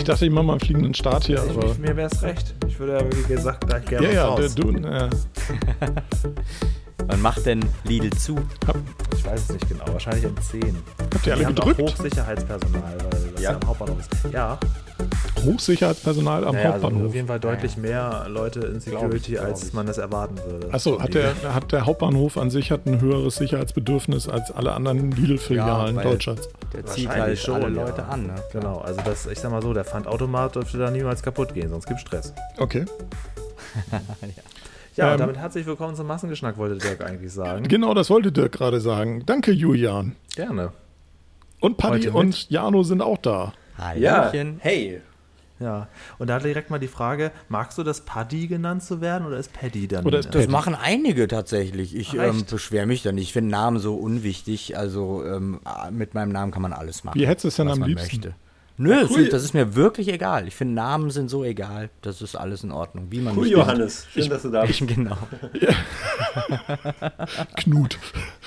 Ich dachte, ich mache mal einen fliegenden Start hier, aber. ich, mir wäre es recht. Ich würde ja, wie gesagt, gleich gerne Ja, ja, raus. der, du, äh, Wann macht denn Lidl zu? Ich weiß es nicht genau. Wahrscheinlich um 10. habt ihr alle haben gedrückt? Hochsicherheitspersonal, weil das ja, Ja. am Hauptbahnhof ist. Ja, Hochsicherheitspersonal am naja, also Hauptbahnhof. auf jeden Fall deutlich mehr Leute in Security, glaub als ich. man das erwarten würde. Achso, hat der, hat der Hauptbahnhof an sich hat ein höheres Sicherheitsbedürfnis als alle anderen Lidl-Filialen weil- Deutschlands? Der zieht halt schon, alle ja. Leute an, ne? Genau, also das, ich sag mal so, der Pfandautomat dürfte da niemals kaputt gehen, sonst gibt Stress. Okay. Ja, Ähm, und damit herzlich willkommen zum Massengeschnack, wollte Dirk eigentlich sagen. Genau, das wollte Dirk gerade sagen. Danke, Julian. Gerne. Und Paddy und Jano sind auch da. Ja, Hallöchen. hey. Ja, und da direkt mal die Frage, magst du das Paddy genannt zu werden oder ist Paddy dann? Oder ist Das Paddy. machen einige tatsächlich. Ich ähm, beschwere mich da nicht. Ich finde Namen so unwichtig. Also ähm, mit meinem Namen kann man alles machen. Wie hättest du es denn am man liebsten? Möchte. Nö, es cool. das ist mir wirklich egal. Ich finde Namen sind so egal. Das ist alles in Ordnung. Wie man Cool, Johannes. Schön, dass du da bist. Ich, genau. Knut.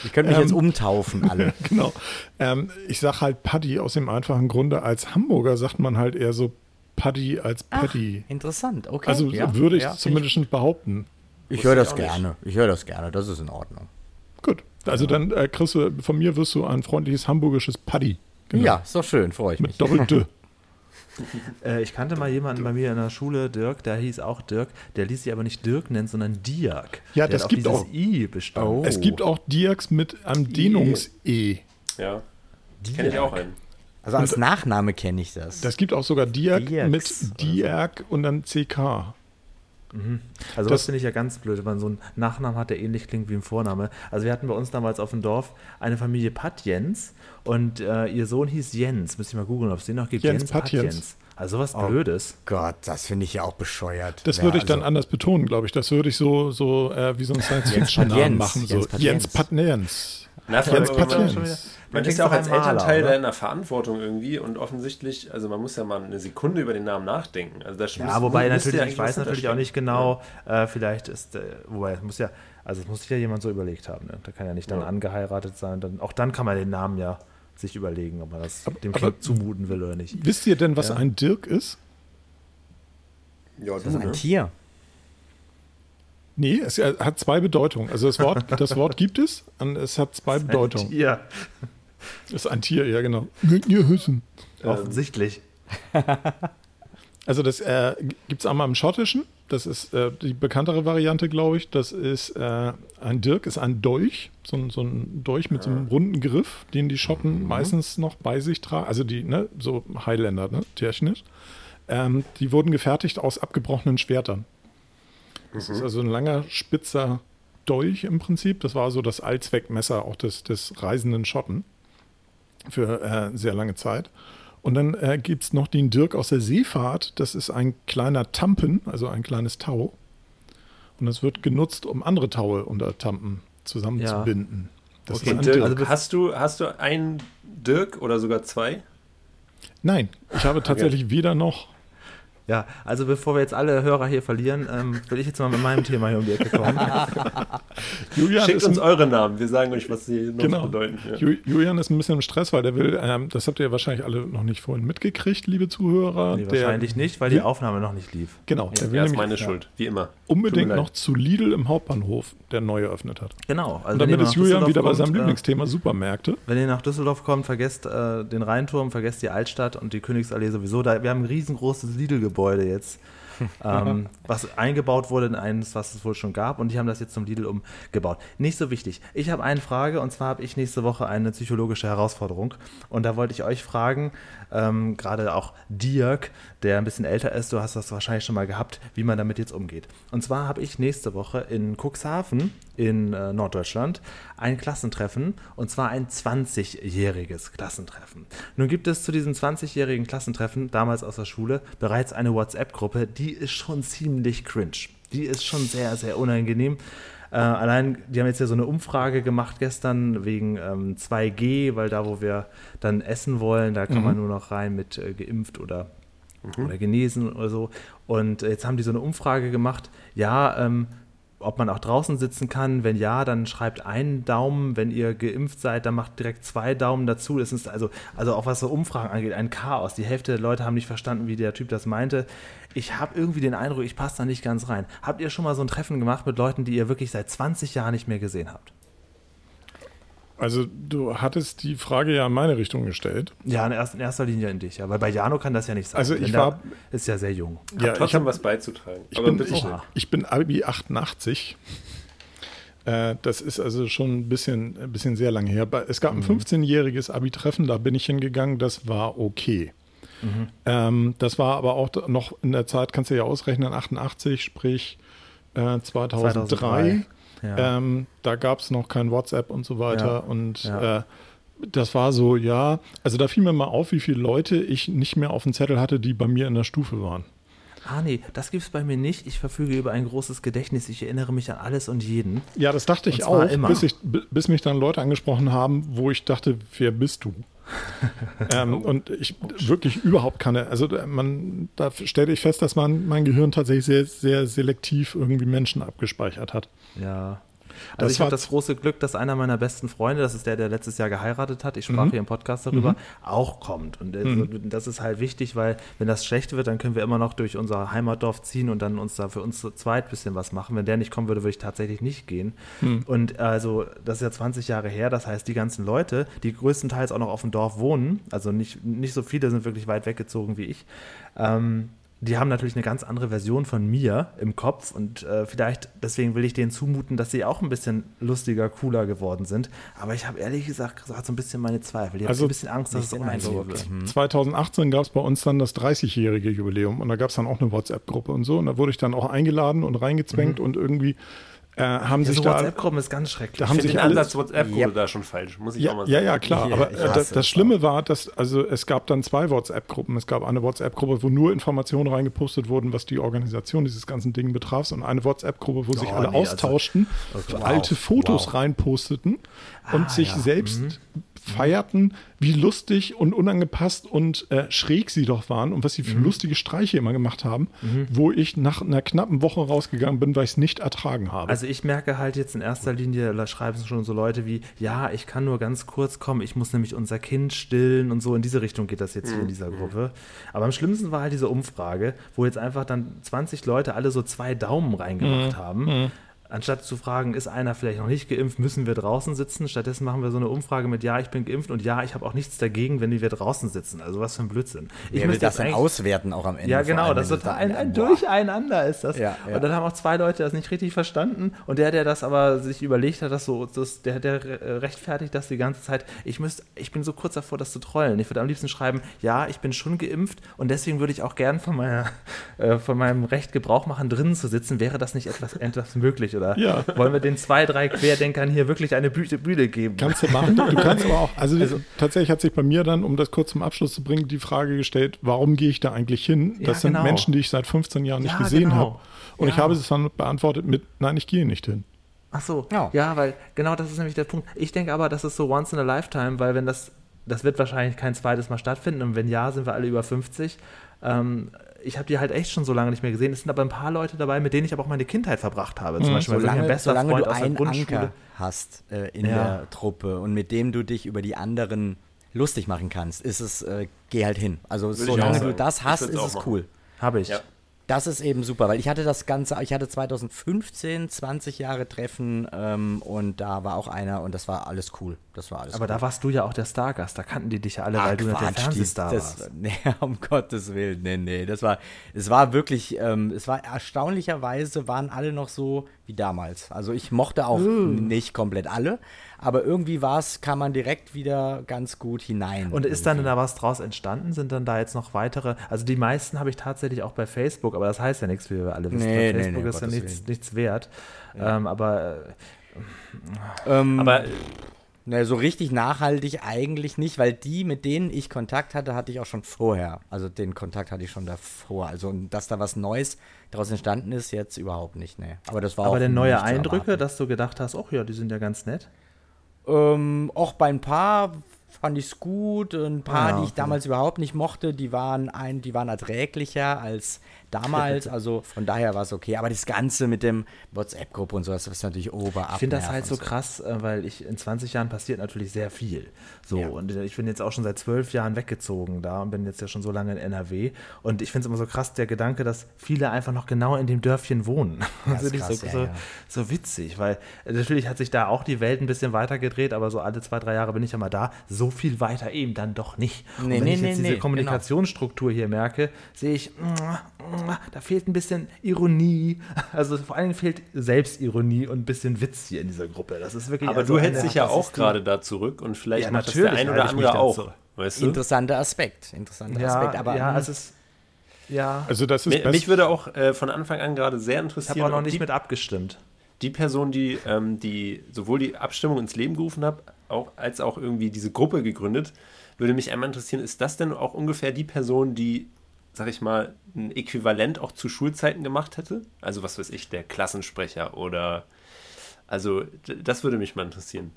Ich könnte mich Ähm. jetzt umtaufen, alle. genau. Ähm, ich sag halt Paddy aus dem einfachen Grunde. Als Hamburger sagt man halt eher so Paddy als Paddy. Interessant, okay. also ja, würde ich ja, zumindest behaupten. Ich, ich höre das ich gerne. Ich höre das gerne. Das ist in Ordnung. Gut. Also dann äh, kriegst du, von mir wirst du ein freundliches hamburgisches Paddy. Genau. Ja, ist doch schön. Freue ich mich. Mit Doppel-D. Äh, ich kannte mal jemanden bei mir in der Schule, Dirk, der hieß auch Dirk, der ließ sich aber nicht Dirk nennen, sondern Dirk. Ja, der das gibt dieses auch- I bestanden. Oh. Es gibt auch Diaks mit einem Dehnungs-E. Ja. Kenne ich auch einen. Also als Nachname kenne ich das. Das gibt auch sogar Diak mit Diak und dann CK. Also Das- das finde ich ja ganz blöd, wenn man so einen Nachnamen hat, der ähnlich klingt wie ein Vorname. Also wir hatten bei uns damals auf dem Dorf eine Familie Patjens und äh, ihr Sohn hieß Jens. Müsste ich mal googeln, ob es den noch gibt. Jens Patjens. Also sowas Blödes. Gott, das finde ich ja auch bescheuert. Das Ja, würde ich dann also- anders betonen, glaube ich. Das würde ich so, so äh, wie so ein Science-Fiction-Namen Patjens. machen. So. Jens Patjens. Jens Patjens. Na, vor Jens allem, man, ist ja auch als Maler, Elternteil oder? da in der Verantwortung irgendwie und offensichtlich, also man muss ja mal eine Sekunde über den Namen nachdenken. Also das Ja, muss- wobei natürlich, ja ich weiß natürlich auch nicht genau, äh, vielleicht ist, äh, wobei es muss ja, also es muss sich ja jemand so überlegt haben. Ne? Da kann ja nicht dann Ja. angeheiratet sein. Dann, auch dann kann man den Namen ja sich überlegen, ob man das dem aber- Kind zumuten will oder nicht. Wisst ihr denn, was Ja. ein Dirk ist? Ja, Das ist ein ne? Tier. Nee, es äh, hat zwei Bedeutungen. Also das Wort, das Wort gibt es und es hat zwei Bedeutungen. Ja, Es ist ein Tier, ja genau. Hüssen. offensichtlich. Also das äh, gibt es einmal im Schottischen. Das ist äh, die bekanntere Variante, glaube ich. Das ist äh, ein Dirk, ist ein Dolch, so, ein- so ein Dolch mit so einem runden Griff, den die Schotten meistens noch bei sich tragen. Also die, ne, so Highlander, ne, technisch. Ähm, die wurden gefertigt aus abgebrochenen Schwertern. Das ist also ein langer, spitzer Dolch im Prinzip. Das war so das Allzweckmesser auch des, des reisenden Schotten für äh, sehr lange Zeit. Und dann äh, gibt es noch den Dirk aus der Seefahrt. Das ist ein kleiner Tampen, also ein kleines Tau. Und das wird genutzt, um andere Taue unter Tampen zusammenzubinden. Das Okay, ist ein Dirk, Dirk. Also- hast, du, hast du einen Dirk oder sogar zwei? Nein, ich habe tatsächlich weder noch. Ja, also bevor wir jetzt alle Hörer hier verlieren, ähm, will ich jetzt mal mit meinem Thema hier um die Ecke kommen. Julian Schickt ist uns eure Namen, wir sagen euch, was sie noch genau. bedeuten. Ja. Ju- Julian ist ein bisschen im Stress, weil der will, ähm, das habt ihr wahrscheinlich alle noch nicht vorhin mitgekriegt, liebe Zuhörer. Nee, der, wahrscheinlich nicht, weil die Aufnahme noch nicht lief. Genau, der will Ja, ist meine Schuld, wie immer. unbedingt noch zu Lidl im Hauptbahnhof, der neu eröffnet hat. Genau. Also Und damit ist Julian Düsseldorf wieder bei seinem kommt, äh, Lieblingsthema Supermärkte. Wenn ihr nach Düsseldorf kommt, vergesst äh, den Rheinturm, vergesst die Altstadt und die Königsallee sowieso. Da, wir haben ein riesengroßes Lidl-Gebäude jetzt, ähm, was eingebaut wurde in eines, was es wohl schon gab. Und die haben das jetzt zum Lidl umgebaut. Nicht so wichtig. Ich habe eine Frage und zwar habe ich nächste Woche eine psychologische Herausforderung. Und da wollte ich euch fragen, ähm, gerade auch Dirk, der ein bisschen älter ist, du hast das wahrscheinlich schon mal gehabt, wie man damit jetzt umgeht. Und zwar habe ich nächste Woche in Cuxhaven in äh, Norddeutschland ein Klassentreffen und zwar ein 20-jähriges Klassentreffen. Nun gibt es zu diesem 20-jährigen Klassentreffen, damals aus der Schule, bereits eine WhatsApp-Gruppe, die ist schon ziemlich cringe. Die ist schon sehr, sehr unangenehm. Äh, allein, die haben jetzt ja so eine Umfrage gemacht gestern wegen ähm, 2G, weil da, wo wir dann essen wollen, da kann man nur noch rein mit äh, geimpft oder, oder genesen oder so. Und äh, jetzt haben die so eine Umfrage gemacht, ja, ähm, ob man auch draußen sitzen kann. Wenn ja, dann schreibt einen Daumen. Wenn ihr geimpft seid, dann macht direkt zwei Daumen dazu. Das ist also, also auch was so Umfragen angeht, ein Chaos. Die Hälfte der Leute haben nicht verstanden, wie der Typ das meinte. Ich habe irgendwie den Eindruck, ich passe da nicht ganz rein. Habt ihr schon mal so ein Treffen gemacht mit Leuten, die ihr wirklich seit 20 Jahren nicht mehr gesehen habt? Also du hattest die Frage ja in meine Richtung gestellt. Ja, in erster, in erster Linie in dich. Ja. Weil bei Jano kann das ja nicht sein. Also ich war- ist ja sehr jung. Ja, Trotzdem ich hab, was beizutragen. ich Aber bin, ich, ich bin Abi 88. Äh, das ist also schon ein bisschen, ein bisschen sehr lange her. Es gab ein 15-jähriges Abi-Treffen, da bin ich hingegangen, das war okay. Ähm, das war aber auch noch in der Zeit, kannst du ja ausrechnen, 88, sprich äh, 2003. 2003, ja. Ähm, da gab es noch kein WhatsApp und so weiter. Ja, Und ja. äh, das war so, ja, also da fiel mir mal auf, wie viele Leute ich nicht mehr auf dem Zettel hatte, die bei mir in der Stufe waren. Ah, nee, das gibt es bei mir nicht. Ich verfüge über ein großes Gedächtnis. Ich erinnere mich an alles und jeden. Ja, das dachte ich auch, immer. Bis, ich, bis mich dann Leute angesprochen haben, wo ich dachte, wer bist du? ähm, und ich wirklich überhaupt keine, also da- man, da stellte ich fest, dass man mein Gehirn tatsächlich sehr, sehr selektiv irgendwie Menschen abgespeichert hat. Ja. Das Also ich war- habe das große Glück, dass einer meiner besten Freunde, das ist der, der letztes Jahr geheiratet hat, ich sprach Mhm. hier im Podcast darüber, auch kommt. Und also, das ist halt wichtig, weil wenn das schlecht wird, dann können wir immer noch durch unser Heimatdorf ziehen und dann uns da für uns zu zweit ein bisschen was machen. Wenn der nicht kommen würde, würde ich tatsächlich nicht gehen. Mhm. Und also das ist ja 20 Jahre her, das heißt, die ganzen Leute, die größtenteils auch noch auf dem Dorf wohnen, also nicht, nicht so viele sind wirklich weit weggezogen wie ich, ähm, die haben natürlich eine ganz andere Version von mir im Kopf und äh, vielleicht deswegen will ich denen zumuten, dass sie auch ein bisschen lustiger, cooler geworden sind. Aber ich habe ehrlich gesagt gerade so ein bisschen meine Zweifel. Ich habe Also ein bisschen Angst, dass es Eindruck. wird. 2018 gab es bei uns dann das 30-jährige Jubiläum und da gab es dann auch eine WhatsApp-Gruppe und so und da wurde ich dann auch eingeladen und reingezwängt und irgendwie äh, haben Ja, sich da WhatsApp-Gruppen ist ganz schrecklich. Da haben Ich sich den alles- Ansatz WhatsApp-Gruppe Yep. da schon falsch, muss ich auch Ja, mal ja, sagen. ja, klar. Ja, aber das, das Schlimme war, dass also es gab dann zwei WhatsApp-Gruppen. Es gab eine WhatsApp-Gruppe, wo nur Informationen reingepostet wurden, was die Organisation dieses ganzen Ding betraf, und eine WhatsApp-Gruppe, wo sich Oh, alle nee, also- austauschten, Okay, alte wow, Fotos wow. reinposteten und Ah, sich ja, selbst feierten, wie lustig und unangepasst und äh, schräg sie doch waren und was sie für Mhm. lustige Streiche immer gemacht haben, wo ich nach einer knappen Woche rausgegangen bin, weil ich es nicht ertragen habe. Also ich merke halt jetzt in erster Linie, da schreiben schon so Leute wie, ja, ich kann nur ganz kurz kommen, ich muss nämlich unser Kind stillen und so. In diese Richtung geht das jetzt hier in dieser Gruppe. Aber am schlimmsten war halt diese Umfrage, wo jetzt einfach dann 20 Leute alle so zwei Daumen reingemacht haben. Anstatt zu fragen, ist einer vielleicht noch nicht geimpft, müssen wir draußen sitzen. Stattdessen machen wir so eine Umfrage mit, ja, ich bin geimpft und ja, ich habe auch nichts dagegen, wenn wir draußen sitzen. Also was für ein Blödsinn. Ich Wer will das dann auswerten auch am Ende? ja, genau, allem, das du ein, ein Boah. Durcheinander ist das. Ja, ja. Und dann haben auch zwei Leute das nicht richtig verstanden und der, der das aber sich überlegt hat, dass so, das, der, der rechtfertigt das die ganze Zeit. Ich müsste, ich bin so kurz davor, das zu trollen. Ich würde am liebsten schreiben, ja, ich bin schon geimpft und deswegen würde ich auch gern von meiner, äh, von meinem Recht Gebrauch machen, drinnen zu sitzen. Wäre das nicht etwas, etwas möglich oder Ja. wollen wir den zwei, drei Querdenkern hier wirklich eine Bühne, Bühne geben? Kannst du machen. Du kannst aber auch, also, tatsächlich hat sich bei mir dann, um das kurz zum Abschluss zu bringen, die Frage gestellt, warum gehe ich da eigentlich hin? Ja, Das sind genau. Menschen, die ich seit 15 Jahren nicht Ja, gesehen genau. habe. Und ich Ja. habe es dann beantwortet mit, nein, ich gehe nicht hin. Ach so, Ja. ja. weil genau das ist nämlich der Punkt. Ich denke aber, das ist so once in a lifetime, weil wenn das, das wird wahrscheinlich kein zweites Mal stattfinden und wenn ja, sind wir alle über 50. Ähm, ich habe die halt echt schon so lange nicht mehr gesehen. Es sind aber ein paar Leute dabei, mit denen ich aber auch meine Kindheit verbracht habe. Zum Beispiel mein Solange, bester solange Freund du aus der einen Grundschule. Anker hast äh, in Ja. der Truppe und mit dem du dich über die anderen lustig machen kannst, ist es, äh, geh halt hin. Also solange du das hast, ist es machen. cool. Habe ich. Ja. Das ist eben super, weil ich hatte das Ganze, ich hatte 2015 20 Jahre Treffen ähm, und da war auch einer und das war alles cool. Das war alles Aber cool. da warst du ja auch der Stargast. Da kannten die dich ja alle, Ach, weil du natürlich Quatsch, Fernsehstar das, warst. Nee, um Gottes Willen, nee, nee. Das war, es war wirklich, ähm, es war erstaunlicherweise, waren alle noch so wie damals. Also ich mochte auch nicht komplett alle, aber irgendwie war es, kam man direkt wieder ganz gut hinein. Und ist dann da was draus entstanden? Sind dann da jetzt noch weitere? Also die meisten habe ich tatsächlich auch bei Facebook, aber das heißt ja nichts, wie wir alle wissen. Nee, Bei nee, Facebook nee, ist ja nichts, nichts wert. Ähm, aber äh, ähm, Aber ne, so richtig nachhaltig eigentlich nicht, weil die, mit denen ich Kontakt hatte, hatte ich auch schon vorher. Also den Kontakt hatte ich schon davor. Also dass da was Neues daraus entstanden ist, jetzt überhaupt nicht, ne. Aber das war Aber denn neue Eindrücke, dass du gedacht hast, ach ja, die sind ja ganz nett. Ähm, auch bei ein paar fand ich es gut. Ein paar, Ja, die ich damals überhaupt nicht mochte, die waren ein, die waren erträglicher als damals. Also von daher war es okay. Aber das Ganze mit dem WhatsApp-Gruppe und sowas, das ist natürlich oberab. Ich finde das halt so krass, äh, weil ich in 20 Jahren passiert natürlich sehr viel. So, Ja. und äh, ich bin jetzt auch schon seit zwölf Jahren weggezogen da und bin jetzt ja schon so lange in NRW. Und ich finde es immer so krass, der Gedanke, dass viele einfach noch genau in dem Dörfchen wohnen. Ja, Das ist finde ich krass, so, ja, so, so witzig, weil äh, natürlich hat sich da auch die Welt ein bisschen weiter gedreht, aber so alle zwei, drei Jahre bin ich ja mal da. So viel weiter eben dann doch nicht. Nee, und wenn nee, ich jetzt nee, diese genau. Kommunikationsstruktur hier merke, sehe ich, da fehlt ein bisschen Ironie. Also vor allen Dingen fehlt Selbstironie und ein bisschen Witz hier in dieser Gruppe. Das ist wirklich Aber also du hältst dich ja auch gerade da zurück und vielleicht Ja, macht das der ein oder andere auch. Weißt du? Interessanter Aspekt. Interessanter Ja, Aspekt. Aber ja, hm, es ist. Ja, Also das ist Mich, mich würde auch äh, von Anfang an gerade sehr ich habe interessieren, auch noch nicht die, mit abgestimmt. die Person, die, ähm, die sowohl die Abstimmung ins Leben gerufen hat, auch, als auch irgendwie diese Gruppe gegründet, würde mich einmal interessieren, ist das denn auch ungefähr die Person, die, sag ich mal, ein Äquivalent auch zu Schulzeiten gemacht hätte? Also was weiß ich, der Klassensprecher oder also das würde mich mal interessieren.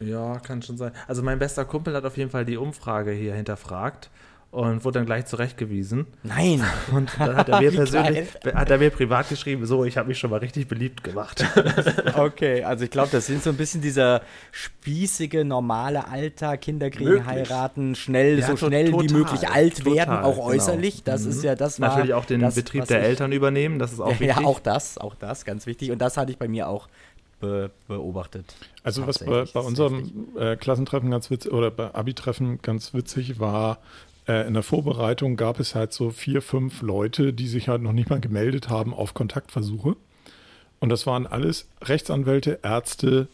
Ja, kann schon sein. Also mein bester Kumpel hat auf jeden Fall die Umfrage hier hinterfragt und wurde dann gleich zurechtgewiesen. nein. Und dann hat er mir Wie persönlich, hat er mir privat geschrieben, so, ich habe mich schon mal richtig beliebt gemacht. Okay, also ich glaube, das sind so ein bisschen dieser spießige, normale Alltag, Kinder kriegen, Möglich. heiraten, schnell, Ja, so schnell wie total, möglich alt werden, total, auch genau. äußerlich. Das ist ja das war Natürlich auch den das, Betrieb was der ich- Eltern übernehmen, das ist auch Ja, wichtig. auch das, auch das, ganz wichtig. Und das hatte ich bei mir auch be beobachtet. Also was bei, bei unserem äh, Klassentreffen ganz witzig oder bei Abi-Treffen ganz witzig war, äh, in der Vorbereitung gab es halt so vier, fünf Leute, die sich halt noch nicht mal gemeldet haben auf Kontaktversuche. Und das waren alles Rechtsanwälte, Ärzte,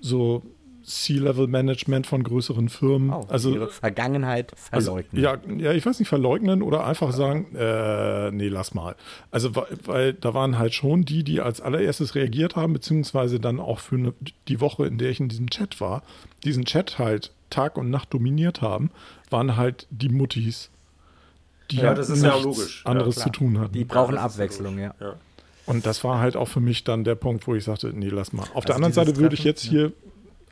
so C-Level-Management von größeren Firmen. Oh, also ihre Vergangenheit also, verleugnen. ja, ja, ich weiß nicht, verleugnen oder einfach sagen, äh, nee, lass mal. Also, weil, weil da waren halt schon die, die als allererstes reagiert haben, beziehungsweise dann auch für eine, die Woche, in der ich in diesem Chat war, diesen Chat halt Tag und Nacht dominiert haben, waren halt die Muttis, die Ja, das ist ja logisch. Ja, anderes klar. zu tun hatten. Die brauchen das Abwechslung, ja. Ja. und das war halt auch für mich dann der Punkt, wo ich sagte, nee, lass mal. Auf der Also anderen dieses Seite würde ich Treffen, jetzt hier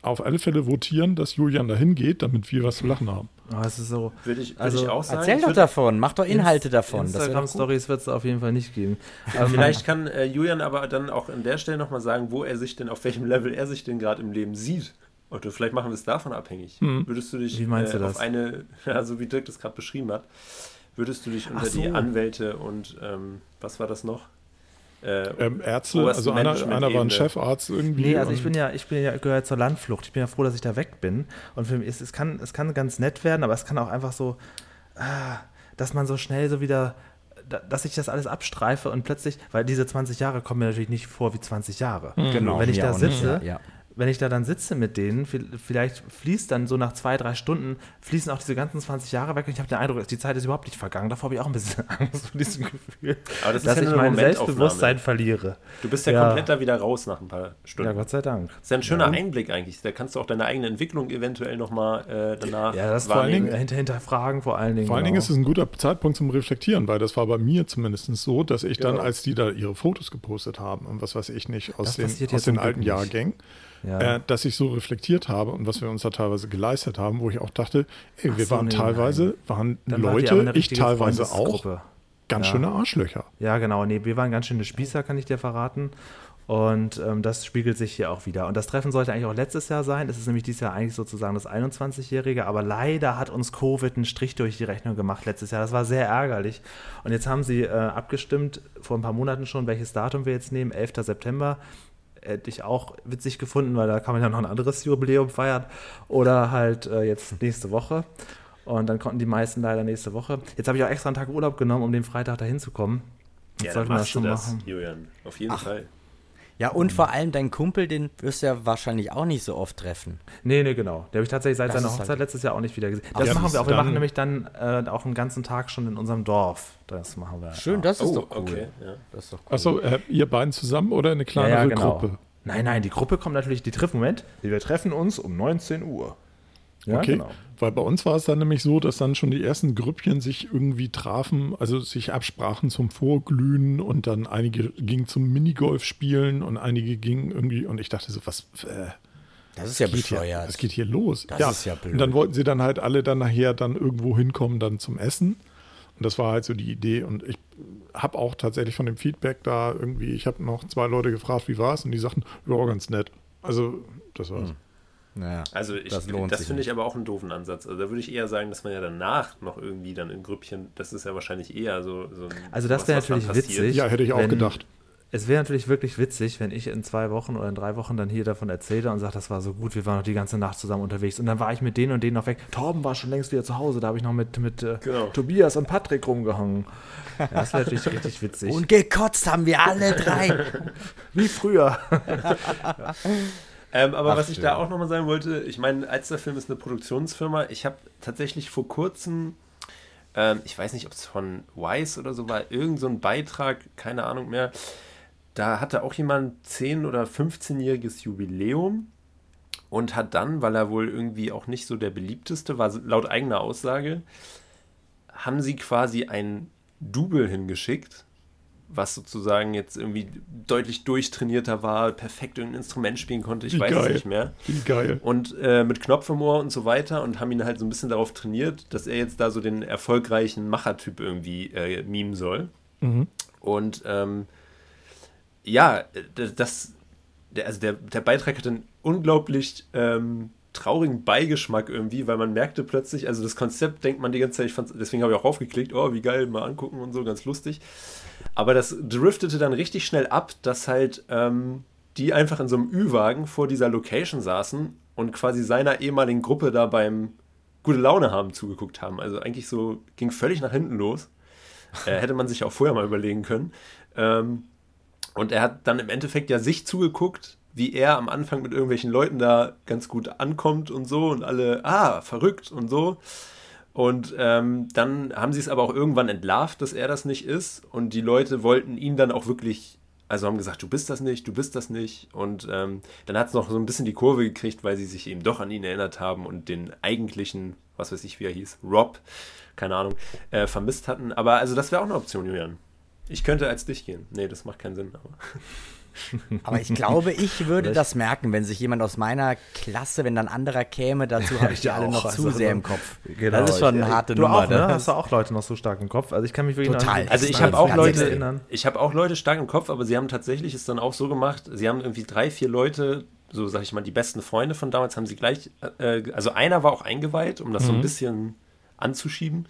auf alle Fälle votieren, dass Julian dahin geht, damit wir was zu lachen haben. Oh, es ist so. Würde ich, würde Also, ich auch sagen. Erzähl doch davon, mach doch Inhalte davon. Das. Instagram-Stories wird es auf jeden Fall nicht geben. Ja, vielleicht kann äh, Julian aber dann auch an der Stelle nochmal sagen, wo er sich denn, auf welchem Level er sich denn gerade im Leben sieht. Oder vielleicht machen wir es davon abhängig. Würdest du dich Wie meinst äh, du das? auf eine, ja, so wie Dirk das gerade beschrieben hat, würdest du dich unter so. die Anwälte und ähm, was war das noch? Äh, Ähm, Ärzte, also einer, einer war ein. Chefarzt irgendwie. Nee, also ich bin ja, ich bin ja, gehöre zur Landflucht. Ich bin ja froh, dass ich da weg bin. Und für mich ist, es kann, es kann ganz nett werden, aber es kann auch einfach so, ah, dass man so schnell so wieder, da- dass ich das alles abstreife und plötzlich, weil diese 20 Jahre kommen mir natürlich nicht vor wie 20 Jahre. Genau. Wenn ich da sitze, Ja, ja. Wenn ich da dann sitze mit denen, vi- vielleicht fließt dann so nach zwei, drei Stunden, fließen auch diese ganzen 20 Jahre weg und ich habe den Eindruck, die Zeit ist überhaupt nicht vergangen. Davor habe ich auch ein bisschen Angst vor diesem Gefühl, Aber das ist dass ja ich mein. Selbstbewusstsein verliere. du bist ja, Ja. komplett da wieder raus nach ein paar Stunden. Ja, Gott sei Dank. ist ja ein schöner Einblick eigentlich. Da kannst du auch deine eigene Entwicklung eventuell nochmal äh, danach Ja, das vor allen. Dingen hinter, hinterfragen, vor allen Dingen. Vor allen Dingen genau. ist es ein guter Zeitpunkt zum Reflektieren, weil das war bei mir zumindest so, dass ich dann, Genau. als die da ihre Fotos gepostet haben und was weiß ich nicht, aus Das den, aus den alten nicht. Jahrgängen, Ja. äh, dass ich so reflektiert habe und was wir uns da teilweise geleistet haben, wo ich auch dachte, ey, wir so, waren nee, teilweise, waren Dann Leute, ich teilweise auch, ganz Ja. schöne Arschlöcher. Ja, genau. Nee, wir waren ganz schöne Spießer, kann ich dir verraten. Und ähm, das spiegelt sich hier auch wieder. Und das Treffen sollte eigentlich auch letztes Jahr sein. Es ist nämlich dieses Jahr eigentlich sozusagen das 21-Jährige. Aber leider hat uns Covid einen Strich durch die Rechnung gemacht letztes Jahr. Das war sehr ärgerlich. Und jetzt haben sie äh, abgestimmt, vor ein paar Monaten schon, welches Datum wir jetzt nehmen. 11. September. Hätte ich auch witzig gefunden, weil da kann man ja noch ein anderes Jubiläum feiern. Oder halt äh, jetzt nächste Woche. Und dann konnten die meisten leider nächste Woche. Jetzt habe ich auch extra einen Tag Urlaub genommen, um den Freitag dahin zu kommen. Jetzt Ja, dann sollte man das machst du schon das, machen. Julian. Auf jeden Fall. Ja, und vor allem dein Kumpel, den wirst du ja wahrscheinlich auch nicht so oft treffen. Nee, nee, genau. Der habe ich tatsächlich seit Das seiner Hochzeit halt- letztes Jahr auch nicht wieder gesehen. Das ja, machen wir auch. Wir machen nämlich dann äh, auch einen ganzen Tag schon in unserem Dorf. Das machen wir. Schön, das ist Oh, doch cool. okay. Ja. Das ist doch cool. Achso, äh, ihr beiden zusammen oder eine Ja, kleinere ja, genau. Gruppe? Nein, nein, die Gruppe kommt natürlich, die treffen, Moment, wir treffen uns um 19 Uhr. Ja, okay, genau. weil bei uns war es dann nämlich so, dass dann schon die ersten Grüppchen sich irgendwie trafen, also sich absprachen zum Vorglühen und dann einige gingen zum Minigolf spielen und einige gingen irgendwie und ich dachte so, was, äh, Das ist ja bescheuert. das geht hier los. Das ist ja blöd. Und dann wollten sie dann halt alle dann nachher dann irgendwo hinkommen, dann zum Essen. Und das war halt so die Idee. Und ich habe auch tatsächlich von dem Feedback da irgendwie, ich habe noch zwei Leute gefragt, wie war es? Und die sagten, ja, ganz nett. Also, das war's. Naja, Also ich, das das, finde ich aber auch einen doofen Ansatz. Also da würde ich eher sagen, dass man ja danach noch irgendwie dann in Grüppchen, das ist ja wahrscheinlich eher so, so ein Also das wäre natürlich witzig. Ja, hätte ich auch wenn- gedacht. Es wäre natürlich wirklich witzig, wenn ich in zwei Wochen oder in drei Wochen dann hier davon erzähle und sage, das war so gut, wir waren noch die ganze Nacht zusammen unterwegs. Und dann war ich mit denen und denen noch weg. Torben war schon längst wieder zu Hause, da habe ich noch mit, mit äh, Genau. Tobias und Patrick rumgehangen. Ja, das wäre natürlich richtig witzig. Und gekotzt haben wir alle drei. wie früher. Ähm, aber Ach, was ich schön. da auch nochmal sagen wollte, ich meine, Alsterfilm ist eine Produktionsfirma. Ich habe tatsächlich vor kurzem, ähm, ich weiß nicht, ob es von Wise oder so war, irgend so Beitrag, keine Ahnung mehr. Da hatte auch jemand 10- oder 15-jähriges Jubiläum und hat dann, weil er wohl irgendwie auch nicht so der beliebteste war, laut eigener Aussage, haben sie quasi ein Double hingeschickt, was sozusagen jetzt irgendwie deutlich durchtrainierter war, perfekt irgendein Instrument spielen konnte, ich Wie weiß es geil. nicht mehr. Wie geil. Und äh, mit Knopf im Ohr und so weiter und haben ihn halt so ein bisschen darauf trainiert, dass er jetzt da so den erfolgreichen Machertyp irgendwie äh, mimen soll. Mhm. Und ähm, ja, das, der, also der, der Beitrag hat einen unglaublich ähm, traurigen Beigeschmack irgendwie, weil man merkte plötzlich, also das Konzept denkt man die ganze Zeit, ich fand's, deswegen habe ich auch raufgeklickt, oh, wie geil, mal angucken und so, ganz lustig. Aber das driftete dann richtig schnell ab, dass halt ähm, die einfach in so einem Ü-Wagen vor dieser Location saßen und quasi seiner ehemaligen Gruppe da beim gute Laune haben zugeguckt haben. Also eigentlich so ging völlig nach hinten los. Äh, hätte man sich auch vorher mal überlegen können. Ähm, und er hat dann im Endeffekt ja sich zugeguckt, wie er am Anfang mit irgendwelchen Leuten da ganz gut ankommt und so und alle, ah, verrückt und so. Und ähm, dann haben sie es aber auch irgendwann entlarvt, dass er das nicht ist. Und die Leute wollten ihn dann auch wirklich, also haben gesagt, du bist das nicht, du bist das nicht. Und ähm, dann hat es noch so ein bisschen die Kurve gekriegt, weil sie sich eben doch an ihn erinnert haben und den eigentlichen, was weiß ich, wie er hieß, Rob, keine Ahnung, äh, vermisst hatten. Aber also das wäre auch eine Option, Julian. Ich könnte als dich gehen. Nee, das macht keinen Sinn. Aber. Aber ich glaube, ich würde Vielleicht- das merken, wenn sich jemand aus meiner Klasse, wenn dann ein anderer käme, dazu habe ich die Ja, alle noch zu also, sehr ne? im Kopf. Genau, das ist schon eine harte du Nummer. Auch, ne? ne? Hast du auch Leute noch so stark im Kopf? Also ich kann mich wirklich Total. noch Also ich habe auch Leute, extrem. ich habe auch Leute stark im Kopf, aber sie haben tatsächlich es dann auch so gemacht, sie haben irgendwie drei, vier Leute, so sag ich mal, die besten Freunde von damals haben sie gleich, äh, also einer war auch eingeweiht, um das so ein bisschen anzuschieben.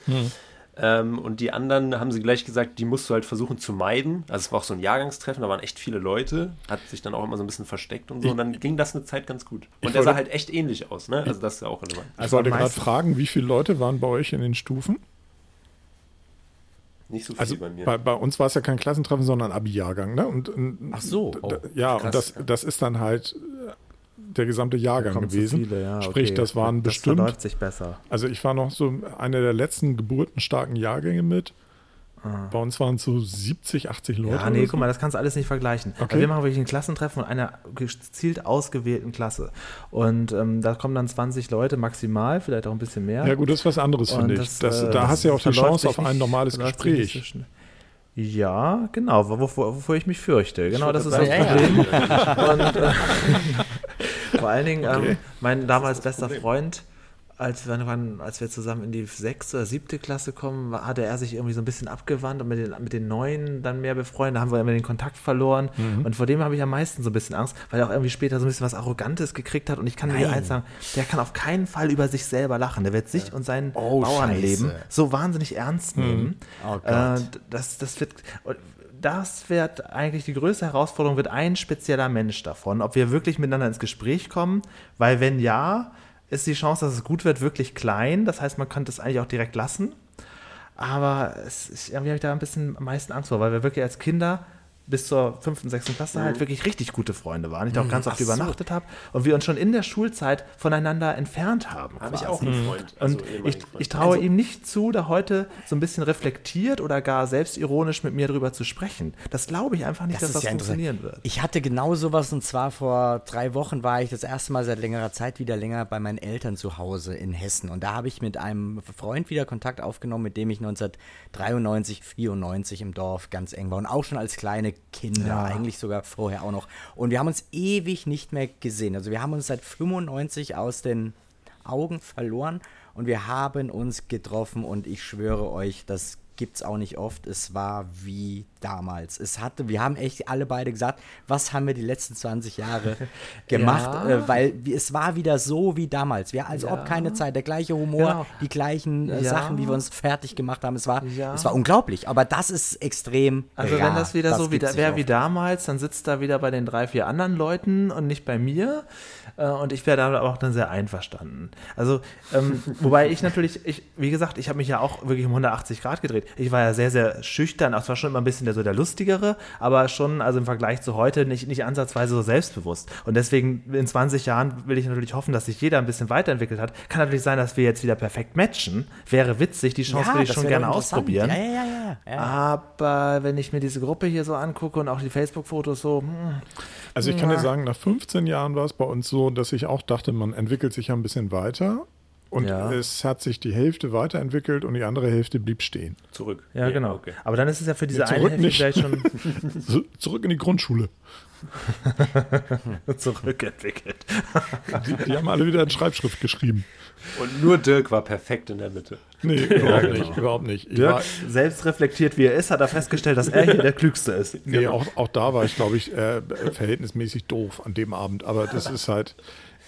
Ähm, und die anderen haben sie gleich gesagt, die musst du halt versuchen zu meiden. Also es war auch so ein Jahrgangstreffen, da waren echt viele Leute, hat sich dann auch immer so ein bisschen versteckt und so. Und dann ging das eine Zeit ganz gut. Und Ich der sah halt echt ähnlich aus, ne? Also das ist ja auch relevant. Ich wollte gerade fragen, wie viele Leute waren bei euch in den Stufen? Nicht so viel Also bei mir. bei, bei uns war es ja kein Klassentreffen, sondern Abi-Jahrgang. Ne? Und, und, Ach so, oh, ja, krass. und das, das ist dann halt äh, der gesamte Jahrgang gewesen. viele, ja, Sprich, okay. das waren das bestimmt, verläuft sich besser. also ich war noch so einer der letzten geburtenstarken Jahrgänge mit. Bei uns waren es so 70, 80 Leute. Ja, nee, so. guck mal, das kannst du alles nicht vergleichen. Okay. Also wir machen wirklich ein Klassentreffen von einer gezielt ausgewählten Klasse. Und ähm, da kommen dann 20 Leute maximal, vielleicht auch ein bisschen mehr. Ja gut, das ist was anderes, finde ich. das, Das, äh, da das hast du ja auch die Chance auf ein nicht- normales sich nicht Gespräch. Ja, genau, wovor, wovor ich mich fürchte. Genau, das ist das Ja, ja. Problem. Und, äh, vor allen Dingen, Okay. ähm, mein damals bester Freund, als wir, als wir zusammen in die sechste oder siebte Klasse kommen, hatte er sich irgendwie so ein bisschen abgewandt und mit den, mit den Neuen dann mehr befreundet. Da haben wir immer den Kontakt verloren. Mhm. Und vor dem habe ich am meisten so ein bisschen Angst, weil er auch irgendwie später so ein bisschen was Arrogantes gekriegt hat. Und ich kann dir Nein. eins sagen, der kann auf keinen Fall über sich selber lachen. Der wird sich und sein Oh, Bauernleben Scheiße. so wahnsinnig ernst nehmen. Oh Gott. Äh, das, das wird. Das wird eigentlich die größte Herausforderung, wird ein spezieller Mensch davon, ob wir wirklich miteinander ins Gespräch kommen, weil wenn ja, ist die Chance, dass es gut wird, wirklich klein. Das heißt, man könnte es eigentlich auch direkt lassen. Aber es, ich, irgendwie habe ich da ein bisschen am meisten Angst vor, weil wir wirklich als Kinder bis zur fünften, sechsten Klasse halt wirklich richtig gute Freunde waren. Ich da auch ganz oft so. übernachtet habe und wir uns schon in der Schulzeit voneinander entfernt haben. Habe ich auch einen Freund. also Und ich, Freund. ich traue ihm nicht zu, da heute so ein bisschen reflektiert oder gar selbstironisch mit mir darüber zu sprechen. Das glaube ich einfach nicht, dass das funktionieren wird. Ich hatte genau sowas und zwar vor drei Wochen war ich das erste Mal seit längerer Zeit wieder länger bei meinen Eltern zu Hause in Hessen und da habe ich mit einem Freund wieder Kontakt aufgenommen, mit dem ich 1993, 94 im Dorf ganz eng war und auch schon als kleine Kinder, Ja. eigentlich sogar vorher auch noch. Und wir haben uns ewig nicht mehr gesehen. Also wir haben uns seit 95 aus den Augen verloren und wir haben uns getroffen und ich schwöre euch, das gibt's auch nicht oft. Es war wie damals. Es hatte, wir haben echt alle beide gesagt, was haben wir die letzten 20 Jahre gemacht, Ja. äh, weil es war wieder so wie damals. Wir, als ob keine Zeit, der gleiche Humor, Genau. die gleichen äh, Ja. Sachen, wie wir uns fertig gemacht haben. Es war, Ja. es war unglaublich, aber das ist extrem. Also rar. wenn das wieder so gibt's wieder nicht wäre wie damals, dann sitzt da wieder bei den drei, vier anderen Leuten und nicht bei mir. Äh, und ich wäre da auch dann sehr einverstanden. Also, ähm, wobei ich natürlich, ich, wie gesagt, ich habe mich ja auch wirklich um 180 Grad gedreht. Ich war ja sehr, sehr schüchtern, auch zwar schon immer ein bisschen der, so der Lustigere, aber schon, also im Vergleich zu heute, nicht, nicht ansatzweise so selbstbewusst. Und deswegen in 20 Jahren will ich natürlich hoffen, dass sich jeder ein bisschen weiterentwickelt hat. Kann natürlich sein, dass wir jetzt wieder perfekt matchen. Wäre witzig, die Chance würde ich schon gerne ausprobieren. Ja, ja, ja. ja, ja. Aber wenn ich mir diese Gruppe hier so angucke und auch die Facebook-Fotos so, hm, Also ich kann dir sagen, nach 15 Jahren war es bei uns so, dass ich auch dachte, man entwickelt sich ja ein bisschen weiter. Und Ja. es hat sich die Hälfte weiterentwickelt und die andere Hälfte blieb stehen. Zurück. ja, genau. Okay. Aber dann ist es ja für diese Ja, eine Hälfte nicht. vielleicht schon Zurück in die Grundschule. zurückentwickelt. Die, die haben alle wieder in Schreibschrift geschrieben. Und nur Dirk war perfekt in der Mitte. Nee, überhaupt nicht. Überhaupt nicht. Ich war, Dirk, selbst reflektiert wie er ist, hat er festgestellt, dass er hier der Klügste ist. nee, auch, auch da war ich, glaube ich, äh, verhältnismäßig doof an dem Abend. Aber das ist halt,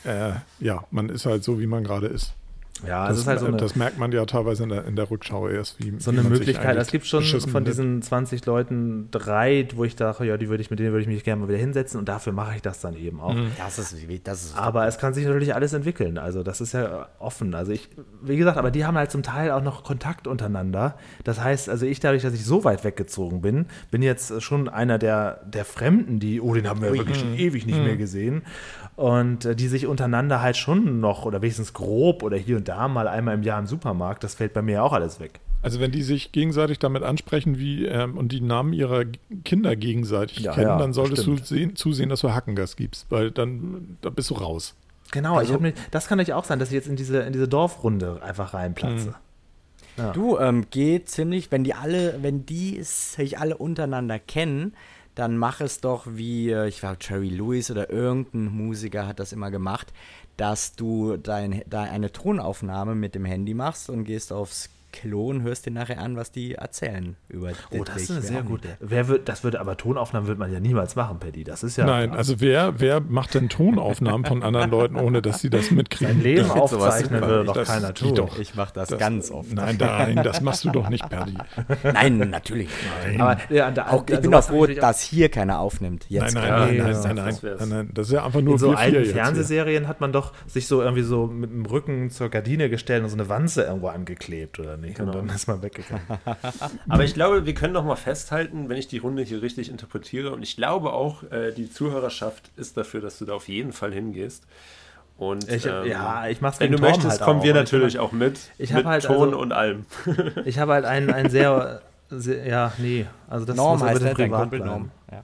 äh, ja, man ist halt so, wie man gerade ist. Ja, Das, das ist halt so eine, das merkt man ja teilweise in der, in der Rückschau erst, wie so wie eine Möglichkeit. Es gibt schon von diesen 20 Leuten drei, wo ich dachte, ja, die würde ich, mit denen würde ich mich gerne mal wieder hinsetzen und dafür mache ich das dann eben auch. Das ist, das ist Aber es kann sich natürlich alles entwickeln. Also das ist ja offen. Also ich, wie gesagt, aber die haben halt zum Teil auch noch Kontakt untereinander. Das heißt, also ich dadurch, dass ich so weit weggezogen bin, bin jetzt schon einer der, der Fremden, die, oh, den haben wir wirklich schon ewig nicht mehr gesehen. Und äh, die sich untereinander halt schon noch oder wenigstens grob oder hier und da mal einmal im Jahr im Supermarkt, das fällt bei mir auch alles weg. Also wenn die sich gegenseitig damit ansprechen wie ähm, und die Namen ihrer Kinder gegenseitig Ja, kennen, ja, dann solltest stimmt. du sehen, zusehen, dass du Hackengas gibst, weil dann da bist du raus. Genau, Also- ich hab mir, das kann natürlich auch sein, dass ich jetzt in diese, in diese Dorfrunde einfach reinplatze. Du, ähm, geht ziemlich, wenn die alle, wenn die sich alle untereinander kennen, dann mach es doch wie, äh, ich glaube, Jerry Lewis oder irgendein Musiker hat das immer gemacht, dass du dein, da eine Tonaufnahme mit dem Handy machst und gehst aufs Klo und hörst dir nachher an, was die erzählen über Oh, das ist eine sehr auch gut. Idee. Wer wird, das würde, aber Tonaufnahmen würde man ja niemals machen, Paddy. Das ist ja. Nein, also wer, wer macht denn Tonaufnahmen von anderen Leuten, ohne dass sie das mitkriegen? Sein Leben Das- aufzeichnen würde doch Das keiner tun. doch. Ich mach das, Das- ganz oft. Nein, nein, das machst du doch nicht, Perdi. Nein, natürlich. Nein. Aber ja, da, Auch, ich also bin doch froh, dass hier keiner aufnimmt. Jetzt Nein, nein, nein, nein, nein, nein, nein, nein. Das ist ja einfach nur in so wir vier alten. Fernsehserien hat man doch sich so irgendwie so mit dem Rücken zur Gardine gestellt und so eine Wanze irgendwo angeklebt, oder nicht? Und dann ist man weggegangen. Aber ich glaube, wir können noch mal festhalten, wenn ich die Runde hier richtig interpretiere, und ich glaube auch, äh, die Zuhörerschaft ist dafür, dass du da auf jeden Fall hingehst. Und Ich- ähm, ja, ich mach's Wenn du Torben möchtest, halt kommen auch. wir Ich natürlich hab- auch mit. ich mit hab halt Ton also- und allem. Ich habe halt einen, einen sehr, sehr, ja, nee, also das Norm muss heißt bitte der, privat Kumpel bleiben. Norm. Ja.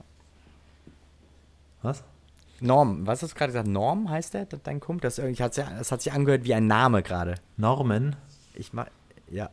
Was? Norm, was hast du gerade gesagt? Norm heißt der, dein Kumpel? Das, irgendwie hat, sich- das hat sich angehört wie ein Name gerade. Norman? Ich mach, ja.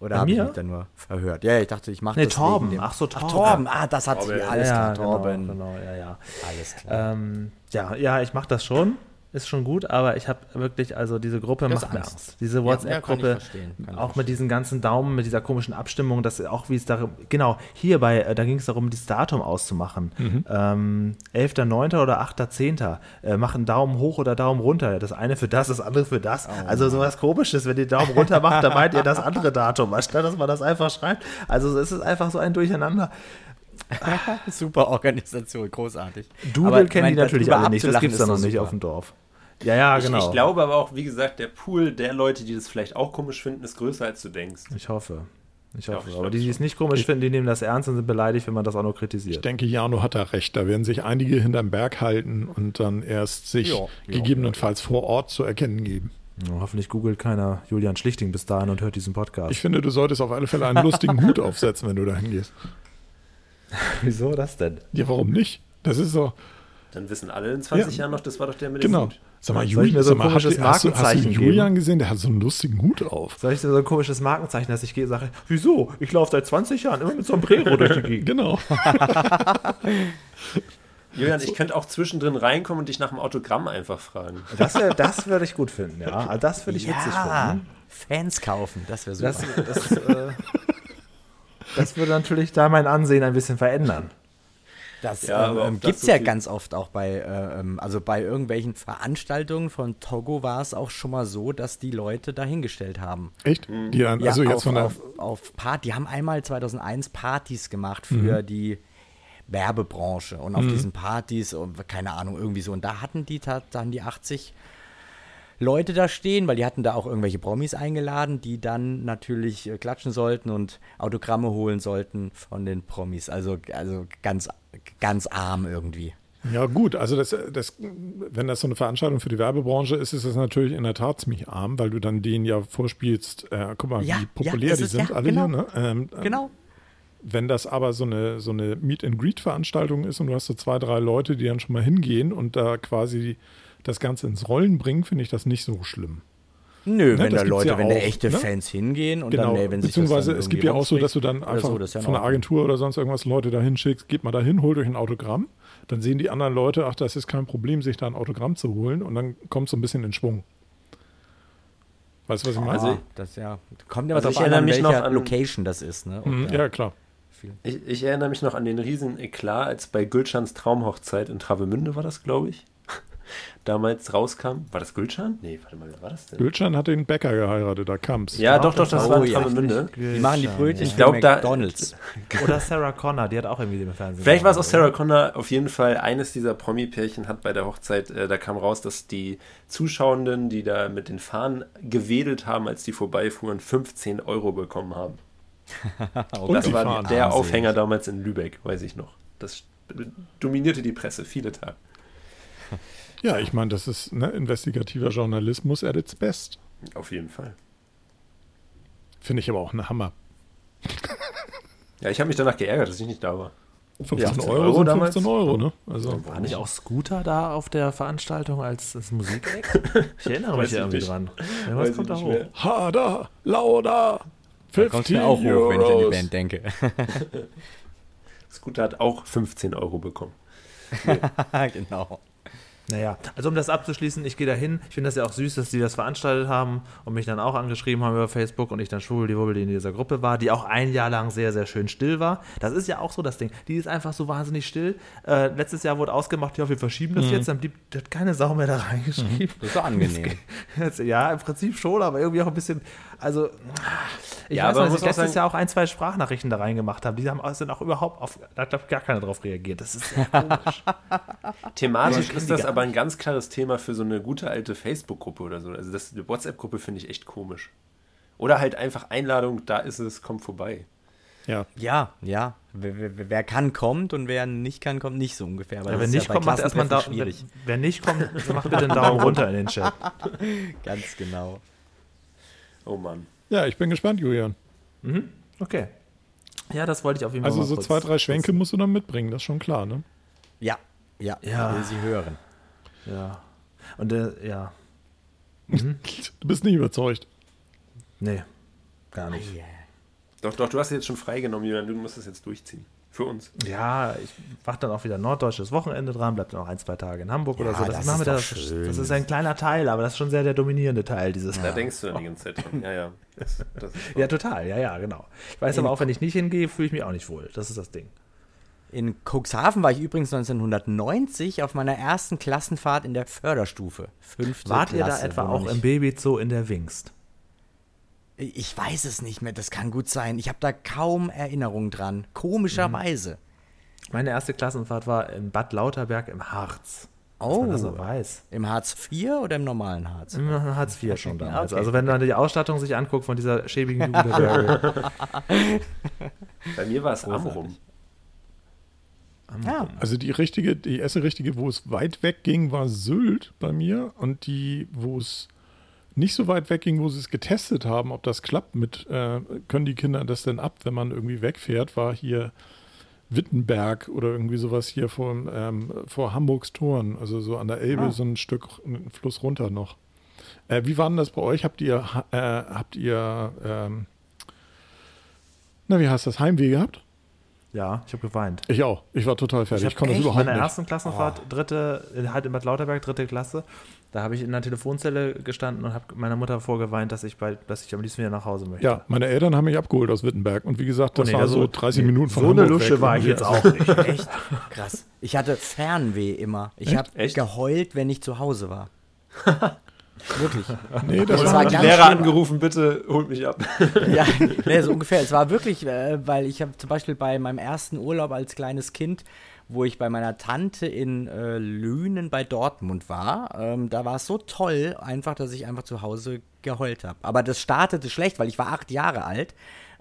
Oder habe ich mich da nur verhört? Ja, ich dachte, ich mache Nee, das Torben. wegen dem. Ach so, Ach, Torben. Torben. Ah, das hat sich Torben. alles klar, genau, Torben. Genau, ja, ja. Alles klar. Ähm, ja, ja, ich mache das schon. Ist schon gut, aber ich habe wirklich, also diese Gruppe Das macht mir Angst. Angst. Diese Ja, ja, WhatsApp-Gruppe, ich auch mit diesen ganzen Daumen, mit dieser komischen Abstimmung, dass auch wie es darum, genau, hier bei, äh, da ging es darum, das Datum auszumachen. Mhm. Ähm, 11.9. oder 8.10. Äh, mach einen Daumen hoch oder Daumen runter. Das eine für das, das andere für das. Oh also sowas komisches, wenn ihr Daumen runter macht, dann meint ihr das andere Datum, anstatt dass man das einfach schreibt. Also es ist einfach so ein Durcheinander. Super Organisation, großartig. Doodle kennen die natürlich alle nicht, das gibt es da noch doch nicht super. auf dem Dorf. Ja, ja, Ich, genau. ich glaube aber auch, wie gesagt, der Pool der Leute, die das vielleicht auch komisch finden, ist größer, als du denkst. Ich hoffe. Ich Ja, hoffe. ich aber die, die es nicht komisch finden, die nehmen das ernst und sind beleidigt, wenn man das auch nur Ich kritisiert. denke, Jano hat da recht. Da werden sich einige hinterm Berg halten und dann erst sich Ja, ja, gegebenenfalls vor Ort zu erkennen geben. Ja, hoffentlich googelt keiner Julian Schlichting bis dahin und hört diesen Podcast. Ich finde, du solltest auf alle Fälle einen lustigen Hut aufsetzen, wenn du da hingehst. Wieso das denn? Ja, warum nicht? Das ist so, Dann wissen alle in 20 Ja. Jahren noch, das war doch der mit dem genau. Hut. Sag mal, mir so ein sag mal, hast, komisches du- hast, du, hast du Markenzeichen Julian gesehen? Der hat so einen lustigen Hut auf. Soll ich dir so ein komisches Markenzeichen, dass ich gehe und sage, wieso? Ich laufe seit 20 Jahren immer mit Sombrero durch die Gegend. Genau. Julian, ich könnte auch zwischendrin reinkommen und dich nach dem Autogramm einfach fragen. Das, wär- das würde ich gut finden, ja. Also Das würde ich witzig finden. Fans kaufen, das wäre super. Das, das, äh, das würde natürlich da mein Ansehen ein bisschen verändern. Das Ja, ähm, gibt es so ja ganz oft auch bei, äh, ähm, also bei irgendwelchen Veranstaltungen von Togo war es auch schon mal so, dass die Leute dahingestellt haben. Echt? Die dann, also ja, jetzt auf, von der. auf, auf Part, die haben einmal 2001 Partys gemacht Mhm. für die Werbebranche und auf diesen Partys und keine Ahnung irgendwie so und da hatten die dann die 80 Leute da stehen, weil die hatten da auch irgendwelche Promis eingeladen, die dann natürlich äh, klatschen sollten und Autogramme holen sollten von den Promis. Also also ganz ganz arm irgendwie. Ja, gut, also das, das, wenn das so eine Veranstaltung für die Werbebranche ist, ist das natürlich in der Tat ziemlich arm, weil du dann denen ja vorspielst, äh, guck mal, Ja, wie ja, populär ist die es, sind, ja, alle genau. hier. Ne? Ähm, ähm, Genau. Wenn das aber so eine, so eine Meet-and-Greet-Veranstaltung ist und du hast so zwei, drei Leute, die dann schon mal hingehen und da quasi das Ganze ins Rollen bringen, finde ich das nicht so schlimm. Nö, Ne, wenn das da Leute, ja wenn da echte ne? Fans hingehen und Genau, dann, nee, wenn sich das beziehungsweise dann es gibt ja auch so, dass du dann einfach so, ja von der Ordnung. Agentur oder sonst irgendwas Leute da hinschickst, geht mal da hin, holt euch ein Autogramm. Dann sehen die anderen Leute, ach, das ist kein Problem, sich da ein Autogramm zu holen und dann kommt so ein bisschen in Schwung. Weißt du, was ich meine? Also Also, das ja, kommt immer Also drauf ich an, erinnere an mich welcher noch an- Location das ist. Ne? Und, Mhm, ja. klar. Ich, ich erinnere mich noch an den riesen Eklat, als bei Gülschans Traumhochzeit in Travemünde war das, glaube ich. Damals rauskam. War das Gülschan? Nee, warte mal, wer war das denn? Gülcan hat den Bäcker geheiratet, da kam's. Ja, doch, doch, das Oh, war in ja. Travemünde. Die machen die Brötchen Ich für glaub, da- McDonalds. Oder Sarah Connor, die hat auch irgendwie im Fernsehen. Vielleicht war es auch Sarah Connor. Auf jeden Fall, eines dieser Promi-Pärchen hat bei der Hochzeit, äh, da kam raus, dass die Zuschauenden, die da mit den Fahnen gewedelt haben, als die vorbeifuhren, 15 Euro bekommen haben. Und Das war fahren. der. Aufhänger damals in Lübeck, weiß ich noch. Das dominierte die Presse viele Tage. Ja, ich meine, das ist ne, investigativer Journalismus at its best. Auf jeden Fall. Finde ich aber auch ein Hammer. Ja, ich habe mich danach geärgert, dass ich nicht da war. 15 Ja, 15 Euro, Euro sind damals. 15 Euro, ne? Also? War nicht auch Scooter da auf der Veranstaltung als das Musikeck? Ich erinnere mich ja irgendwie nicht. dran. Irgendwas ich kommt da hoch. mehr. Harder, lauter, 15 Kommt mir auch hoch, wenn ich an die Euros. Band denke. Scooter hat auch 15 Euro bekommen. genau. Naja, also um das abzuschließen, ich gehe da hin. Ich finde das ja auch süß, dass die das veranstaltet haben und mich dann auch angeschrieben haben über Facebook und ich dann schwubbel die in dieser Gruppe war, die auch ein Jahr lang sehr, sehr schön still war. Das ist ja auch so das Ding. Die ist einfach so wahnsinnig still. Äh, letztes Jahr wurde ausgemacht, ja, wir verschieben das jetzt, dann blieb hat keine Sau mehr da reingeschrieben. Das ist so angenehm. Jetzt, ja, im Prinzip schon, aber irgendwie auch ein bisschen, also ich Ja, weiß aber dass muss ich letztes Jahr auch ein, zwei Sprachnachrichten da reingemacht haben. Die haben sind auch überhaupt auf, da hat gar keiner drauf reagiert. Das ist sehr komisch. Thematisch ist das gar aber ein ganz klares Thema für so eine gute alte Facebook-Gruppe oder so. Also das, die WhatsApp-Gruppe finde ich echt komisch. Oder halt einfach Einladung, da ist es, kommt vorbei. Ja, Ja, ja. Wer, wer, wer kann, kommt und wer nicht kann, kommt nicht so ungefähr. Aber Ja, ist nicht ja kommt, macht erstmal einen Daumen. schwierig. Wer nicht kommt, macht bitte einen Daumen runter in den Chat. Ganz genau. Oh Mann. ja, ich bin gespannt, Julian. Okay. Ja, das wollte ich auf jeden Fall Also mal so kurz- zwei, drei Schwenke musst du dann mitbringen, das ist schon klar, ne? Ja, ja, Ja. will sie hören. Ja. Und äh, ja, Du bist nicht überzeugt. nee, gar nicht. Doch, doch, du hast es jetzt schon freigenommen, Julian. Du musst es jetzt durchziehen. Für uns. Ja, ich mache dann auch wieder norddeutsches Wochenende dran, bleibt dann auch ein, zwei Tage in Hamburg oder Ja, so. das machen ist wir doch das, schön. das ist ein kleiner Teil, aber das ist schon sehr der dominierende Teil dieses. Da denkst du dann die ganze Zeit dran. Ja, ja. Das, das ist Ja, total, ja, ja, genau. Ich weiß aber auch, wenn ich nicht hingehe, fühle ich mich auch nicht wohl. Das ist das Ding. In Cuxhaven war ich übrigens 1990 auf meiner ersten Klassenfahrt in der Förderstufe. Fünfte Wart ihr da Klasse, etwa auch im Babyzoo in der Wingst? Ich weiß es nicht mehr, das kann gut sein. Ich habe da kaum Erinnerung dran. Komischerweise. Meine erste Klassenfahrt war in Bad Lauterberg im Harz. Dass Oh, man das so weiß. im Hartz IV oder im normalen Harz? Im Hartz IV schon damals. okay. Also wenn man die Ausstattung sich anguckt von dieser schäbigen Jugendherberge. Bei mir war es Amrum. Ja, Also die richtige, die erste richtige, wo es weit weg ging, war Sylt bei mir. Und die, wo es nicht so weit weg ging, wo sie es getestet haben, ob das klappt mit, äh, können die Kinder das denn ab, wenn man irgendwie wegfährt, war hier Wittenberg oder irgendwie sowas hier vor, ähm, vor Hamburgs Toren, also so an der Elbe, Ah. so ein Stück einen Fluss runter noch. Äh, wie war denn das bei euch? Habt ihr, äh, habt ihr, ähm, na, wie heißt das, Heimweh gehabt? Ja, ich habe geweint. Ich auch. Ich war total fertig. Ich, hab konnte das echt überhaupt meine nicht. ersten Klassenfahrt, dritte, halt in Bad Lauterberg, dritte Klasse. Da habe ich in einer Telefonzelle gestanden und habe meiner Mutter vorgeweint, dass ich bald, dass ich am liebsten wieder nach Hause möchte. Ja, meine Eltern haben mich abgeholt aus Wittenberg. Und wie gesagt, das Oh nee, war also- so 30 Minuten von so eine Hamburg Lusche weg. war ich jetzt auch nicht. Echt krass. Ich hatte Fernweh immer. Ich habe Echt? geheult, wenn ich zu Hause war. Wirklich. Nee, das war ganz Lehrer schlimm. angerufen, bitte holt mich ab. Ja, nee, so ungefähr. Es war wirklich, äh, weil ich habe zum Beispiel bei meinem ersten Urlaub als kleines Kind, wo ich bei meiner Tante in äh, Lünen bei Dortmund war, ähm, da war es so toll, einfach, dass ich einfach zu Hause geheult habe. Aber das startete schlecht, weil ich war acht Jahre alt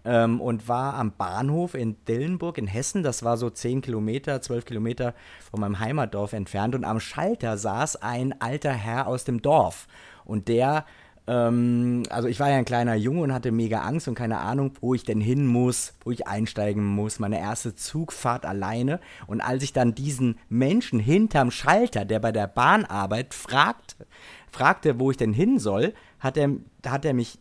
ähm, und war am Bahnhof in Dillenburg in Hessen. Das war so zehn Kilometer, zwölf Kilometer von meinem Heimatdorf entfernt. Und am Schalter saß ein alter Herr aus dem Dorf. Und der ähm, also ich war ja ein kleiner Junge und hatte mega Angst und keine Ahnung, wo ich denn hin muss, wo ich einsteigen muss. Meine erste Zugfahrt alleine. Und als ich dann diesen Menschen hinterm Schalter, der bei der Bahnarbeit fragt, fragte, wo ich denn hin soll, hat er, hat er mich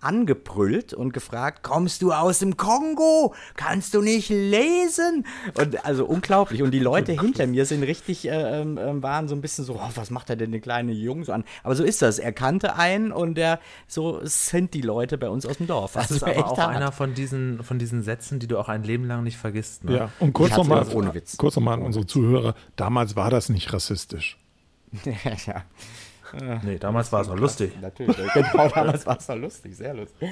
angebrüllt und gefragt, kommst du aus dem Kongo? Kannst du nicht lesen? Und also unglaublich. Und die Leute hinter mir sind richtig, äh, ähm, ähm, waren so ein bisschen so, oh, was macht er denn den kleinen Jungen so an? Aber so ist das. Er kannte einen und der, so sind die Leute bei uns aus dem Dorf. Das Also ist aber echt auch hart. einer von diesen, von diesen Sätzen, die du auch ein Leben lang nicht vergisst. Ne? Ja, und kurz nochmal kurz noch mal an unsere Zuhörer. Damals war das nicht rassistisch. ja, Nee, damals war es auch lustig. natürlich. Genau, damals war es doch lustig, sehr lustig.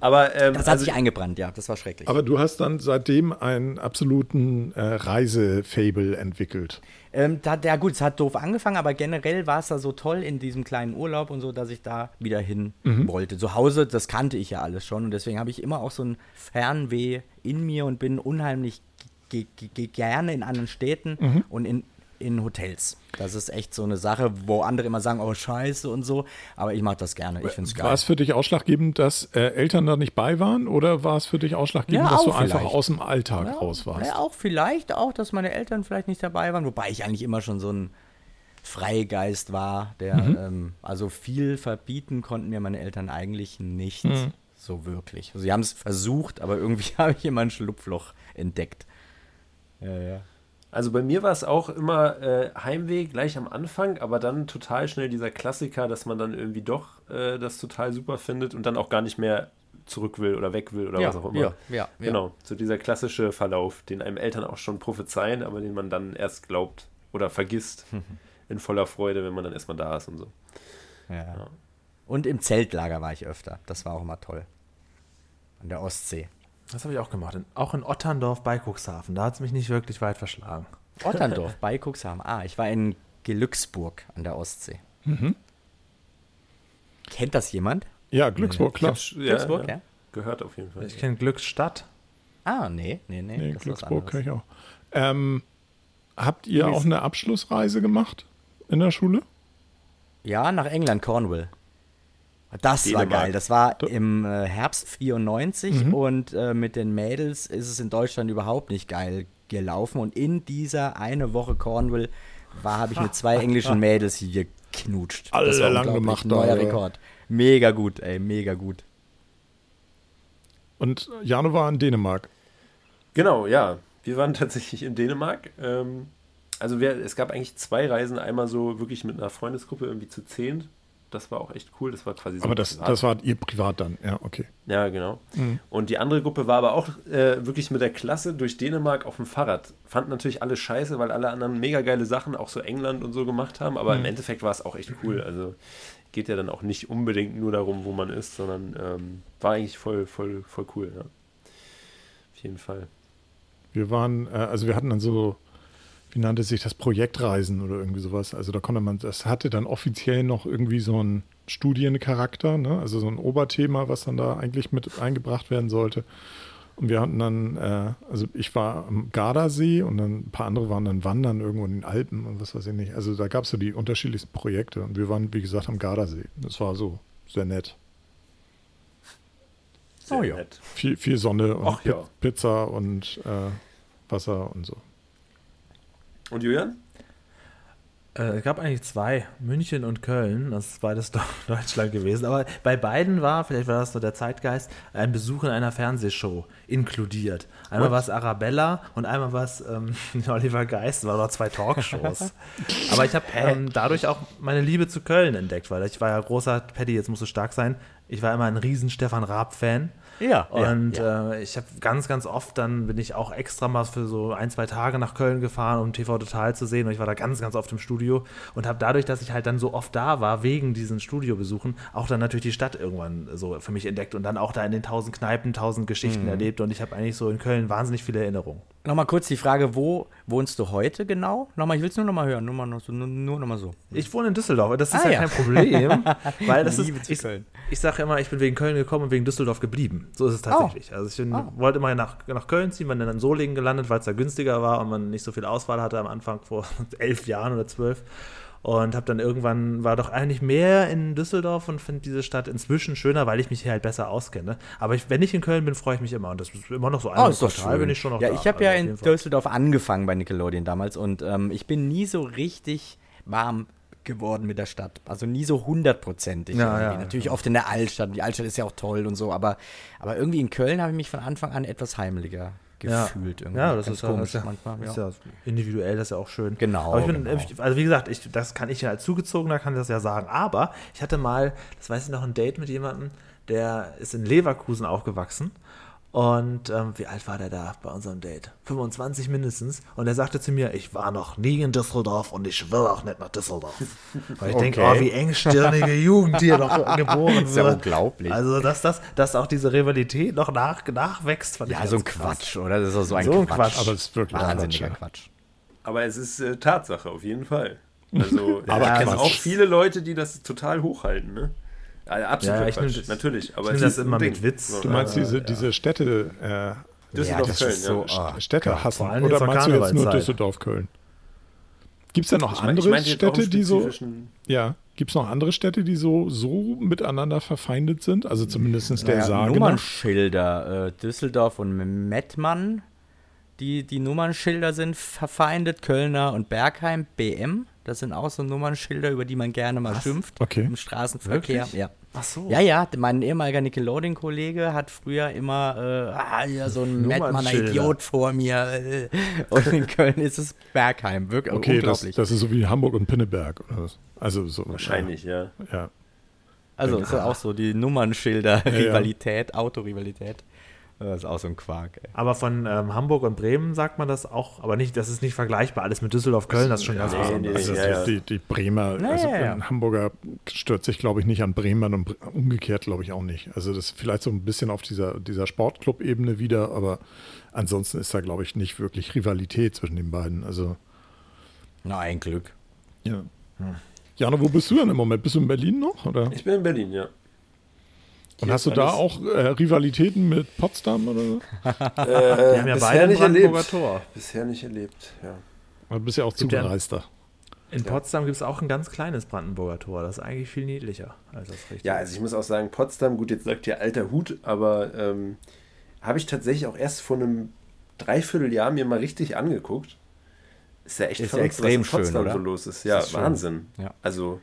Aber ähm, Das hat also, sich eingebrannt, ja, das war schrecklich. Aber du hast dann seitdem einen absoluten äh, Reisefable entwickelt. Ähm, da, ja gut, es hat doof angefangen, aber generell war es da so toll in diesem kleinen Urlaub und so, dass ich da wieder hin wollte. Zu Hause, das kannte ich ja alles schon und deswegen habe ich immer auch so ein Fernweh in mir und bin unheimlich ge- ge- ge- gerne in anderen Städten und in, in Hotels. Das ist echt so eine Sache, wo andere immer sagen, oh scheiße und so, aber ich mache das gerne, ich finde es War geil. es für dich ausschlaggebend, dass äh, Eltern da nicht bei waren oder war es für dich ausschlaggebend, Ja, dass du auch einfach vielleicht. aus dem Alltag raus warst? Ja, auch vielleicht auch, dass meine Eltern vielleicht nicht dabei waren, wobei ich eigentlich immer schon so ein Freigeist war, der Mhm. ähm, also viel verbieten konnten mir meine Eltern eigentlich nicht Mhm. so wirklich. Also sie haben es versucht, aber irgendwie habe ich immer ein Schlupfloch entdeckt. Ja, ja. Also bei mir war es auch immer äh, Heimweh gleich am Anfang, aber dann total schnell dieser Klassiker, dass man dann irgendwie doch äh, das total super findet und dann auch gar nicht mehr zurück will oder weg will oder Ja, was auch immer. ja, ja, ja. Genau, so dieser klassische Verlauf, den einem Eltern auch schon prophezeien, aber den man dann erst glaubt oder vergisst in voller Freude, wenn man dann erstmal da ist und so. Ja. Und im Zeltlager war ich öfter. Das war auch immer toll. An der Ostsee. Das habe ich auch gemacht. Auch in Otterndorf bei Cuxhaven. Da hat es mich nicht wirklich weit verschlagen. Otterndorf bei Cuxhaven. Ah, ich war in Gelücksburg an der Ostsee. Mhm. Kennt das jemand? Ja, Glücksburg, klar. ja, Glücksburg, ja. ja? Gehört auf jeden Fall. Ich kenne Glücksstadt. Ah, nee, nee, nee. Nee, Glücksburg anderes. ich auch. Ähm, habt ihr auch eine Abschlussreise gemacht in der Schule? Ja, nach England, Cornwall. Das war Dänemark. geil. Das war im äh, Herbst 94 und äh, mit den Mädels ist es in Deutschland überhaupt nicht geil gelaufen. Und in dieser eine Woche Cornwall war, habe ich mit zwei englischen Mädels hier geknutscht. Alle das war lang gemacht Neuer oder? Rekord. Mega gut, ey, mega gut. Und Jano war in Dänemark. Genau, ja. Wir waren tatsächlich in Dänemark. Ähm, also wir, es gab eigentlich zwei Reisen. Einmal so wirklich mit einer Freundesgruppe irgendwie zu zehnt. Das war auch echt cool. Das war quasi so. Aber das, privat. das war ihr privat dann. Ja, okay. Ja, genau. Und die andere Gruppe war aber auch äh, wirklich mit der Klasse durch Dänemark auf dem Fahrrad. Fanden natürlich alle scheiße, weil alle anderen mega geile Sachen, auch so England und so gemacht haben. Aber im Endeffekt war es auch echt cool. Also geht ja dann auch nicht unbedingt nur darum, wo man ist, sondern ähm, war eigentlich voll, voll, voll cool. Ja. Auf jeden Fall. Wir waren, äh, also wir hatten dann so, wie nannte sich das, Projektreisen oder irgendwie sowas. Also da konnte man, das hatte dann offiziell noch irgendwie so einen Studiencharakter, ne? also so ein Oberthema, was dann da eigentlich mit eingebracht werden sollte. Und wir hatten dann, äh, also ich war am Gardasee und dann ein paar andere waren dann wandern irgendwo in den Alpen und was weiß ich nicht. Also da gab es so die unterschiedlichsten Projekte und wir waren, wie gesagt, am Gardasee. Das war so sehr nett. Sehr Oh ja. nett. Viel, viel Sonne und Ach Pi ja. Pizza und äh, Wasser und so. Und Julian? Äh, es gab eigentlich zwei, München und Köln, das ist beides Deutschland gewesen. Aber bei beiden war, vielleicht war das so der Zeitgeist, ein Besuch in einer Fernsehshow inkludiert. Einmal war es Arabella und einmal war es ähm, Oliver Geist, das waren noch zwei Talkshows. Aber ich habe ähm, dadurch auch meine Liebe zu Köln entdeckt, weil ich war ja großer, Paddy, jetzt musst du stark sein, ich war immer ein riesen Stefan Raab-Fan. Ja. Und ja, Äh, ich habe ganz, ganz oft, dann bin ich auch extra mal für so ein, zwei Tage nach Köln gefahren, um TV Total zu sehen. Und ich war da ganz, ganz oft im Studio und habe dadurch, dass ich halt dann so oft da war, wegen diesen Studiobesuchen, auch dann natürlich die Stadt irgendwann so für mich entdeckt und dann auch da in den tausend Kneipen, tausend Geschichten Mhm. erlebt. Und ich habe eigentlich so in Köln wahnsinnig viele Erinnerungen. Nochmal kurz die Frage, wo wohnst du heute genau? Nochmal, ich will es nur nochmal hören, nur, mal, nur, nur, nochmal so. Ich wohne in Düsseldorf, das ist Ah, ja, ja. kein Problem, weil das Liebe ist, ich. Ich sage immer, ich bin wegen Köln gekommen und wegen Düsseldorf geblieben. So ist es tatsächlich. Also ich bin, Oh. wollte immer nach, nach Köln ziehen, bin dann in Solingen gelandet, weil es da günstiger war und man nicht so viel Auswahl hatte am Anfang vor elf Jahren oder zwölf. Und habe dann irgendwann, war doch eigentlich mehr in Düsseldorf und finde diese Stadt inzwischen schöner, weil ich mich hier halt besser auskenne. Aber ich, wenn ich in Köln bin, freue ich mich immer. Und das ist immer noch so Oh, ist doch schön. bin ich schon noch ja, da. ich habe ja in Fall. Düsseldorf angefangen bei Nickelodeon damals und ähm, ich bin nie so richtig warm geworden mit der Stadt. Also nie so hundertprozentig. Ja, ja, Natürlich oft in der Altstadt. Die Altstadt ist ja auch toll und so, aber, aber irgendwie in Köln habe ich mich von Anfang an etwas heimeliger Ja. gefühlt. Irgendwie. Ja, das Ganz ist ja, komisch ja, manchmal. ist ja. ja individuell, das ist ja auch schön. Genau, Aber ich bin, genau. also wie gesagt, ich, das kann ich ja als Zugezogener kann ich das ja sagen. Aber ich hatte mal, das weiß ich noch, ein Date mit jemandem, der ist in Leverkusen aufgewachsen. Und ähm, wie alt war der da bei unserem Date? 25 mindestens. Und er sagte zu mir, ich war noch nie in Düsseldorf und ich will auch nicht nach Düsseldorf. Weil ich denke, Okay. oh, wie engstirnige Jugend hier noch geboren ist ja wird. unglaublich. Also, dass, das, dass auch diese Rivalität noch nach, nachwächst, fand ich Ja, so ein krass. Quatsch, oder? Das ist doch so ein So ein Quatsch. Quatsch. Aber es ist wirklich Wahnsinniger Quatsch, ja. Quatsch. Aber es ist äh, Tatsache, auf jeden Fall. Also, Aber ich kenne auch viele Leute, die das total hochhalten, ne? Also, absoluter Ja, ich Quatsch, das- natürlich. Aber ich das immer Ding. mit Witz. So, Du meinst ja. diese, diese Städte, äh, Düsseldorf, Ja, das Köln, ist so, ja. ah, Städte hassen? Vor allem Oder meinst du jetzt nur. Düsseldorf, Köln? Gibt es da noch Ich mein- andere auch Städte, die so, ja, gibt es noch andere Städte, die so, so miteinander verfeindet sind? Also zumindest der Naja, Sage nach. Nummernschilder. Äh, Düsseldorf und Mettmann, die, die Nummernschilder sind verfeindet. Kölner und Bergheim, BM. Das sind auch so Nummernschilder, über die man gerne mal schimpft. Okay. Im Straßenverkehr. Wirklich? Ja. Ach so. Ja, ja, mein ehemaliger Nickelodeon-Kollege hat früher immer, äh, ah, hier so ein Nummernschilder. Idiot vor mir. Äh, und in Köln ist es Bergheim. Wirklich Okay, das, unglaublich. das ist so wie Hamburg und Pinneberg was? Also so. Wahrscheinlich, ja. Ja. ja. also ist ja auch so die Nummernschilder-Rivalität, Autorivalität. Das ist auch so ein Quark, ey. Aber von ähm, Hamburg und Bremen sagt man das auch, aber nicht, das ist nicht vergleichbar. Alles mit Düsseldorf, Köln, das ist schon ganz nee, besonders. nee, Also ja, ja. Die, die Bremer, Ja, also ja, ja. ein Hamburger stört sich, glaube ich, nicht an Bremen und umgekehrt, glaube ich, auch nicht. Also das ist vielleicht so ein bisschen auf dieser, dieser Sportclub-Ebene wieder, aber ansonsten ist da, glaube ich, nicht wirklich Rivalität zwischen den beiden. Also, Na, ein Glück. ja. Jana, wo bist du denn im Moment? Bist du in Berlin noch? Oder? Ich bin in Berlin, ja. Und hast du da auch äh, Rivalitäten mit Potsdam oder so? Äh, Wir haben ja bisher nicht Brandenburger erlebt. Tor. Bisher nicht erlebt, ja. Du bist ja auch ja- Zugereister. In Potsdam gibt es auch ein ganz kleines Brandenburger Tor. Das ist eigentlich viel niedlicher als das richtige. Ja, also ich muss auch sagen, Potsdam, gut, jetzt sagt ihr alter Hut, aber ähm, habe ich tatsächlich auch erst vor einem Dreivierteljahr mir mal richtig angeguckt. Ist ja echt Ist ja verrückt, extrem was in Potsdam schön, oder? so los ist. Ja, ist. Wahnsinn. Ja. Also,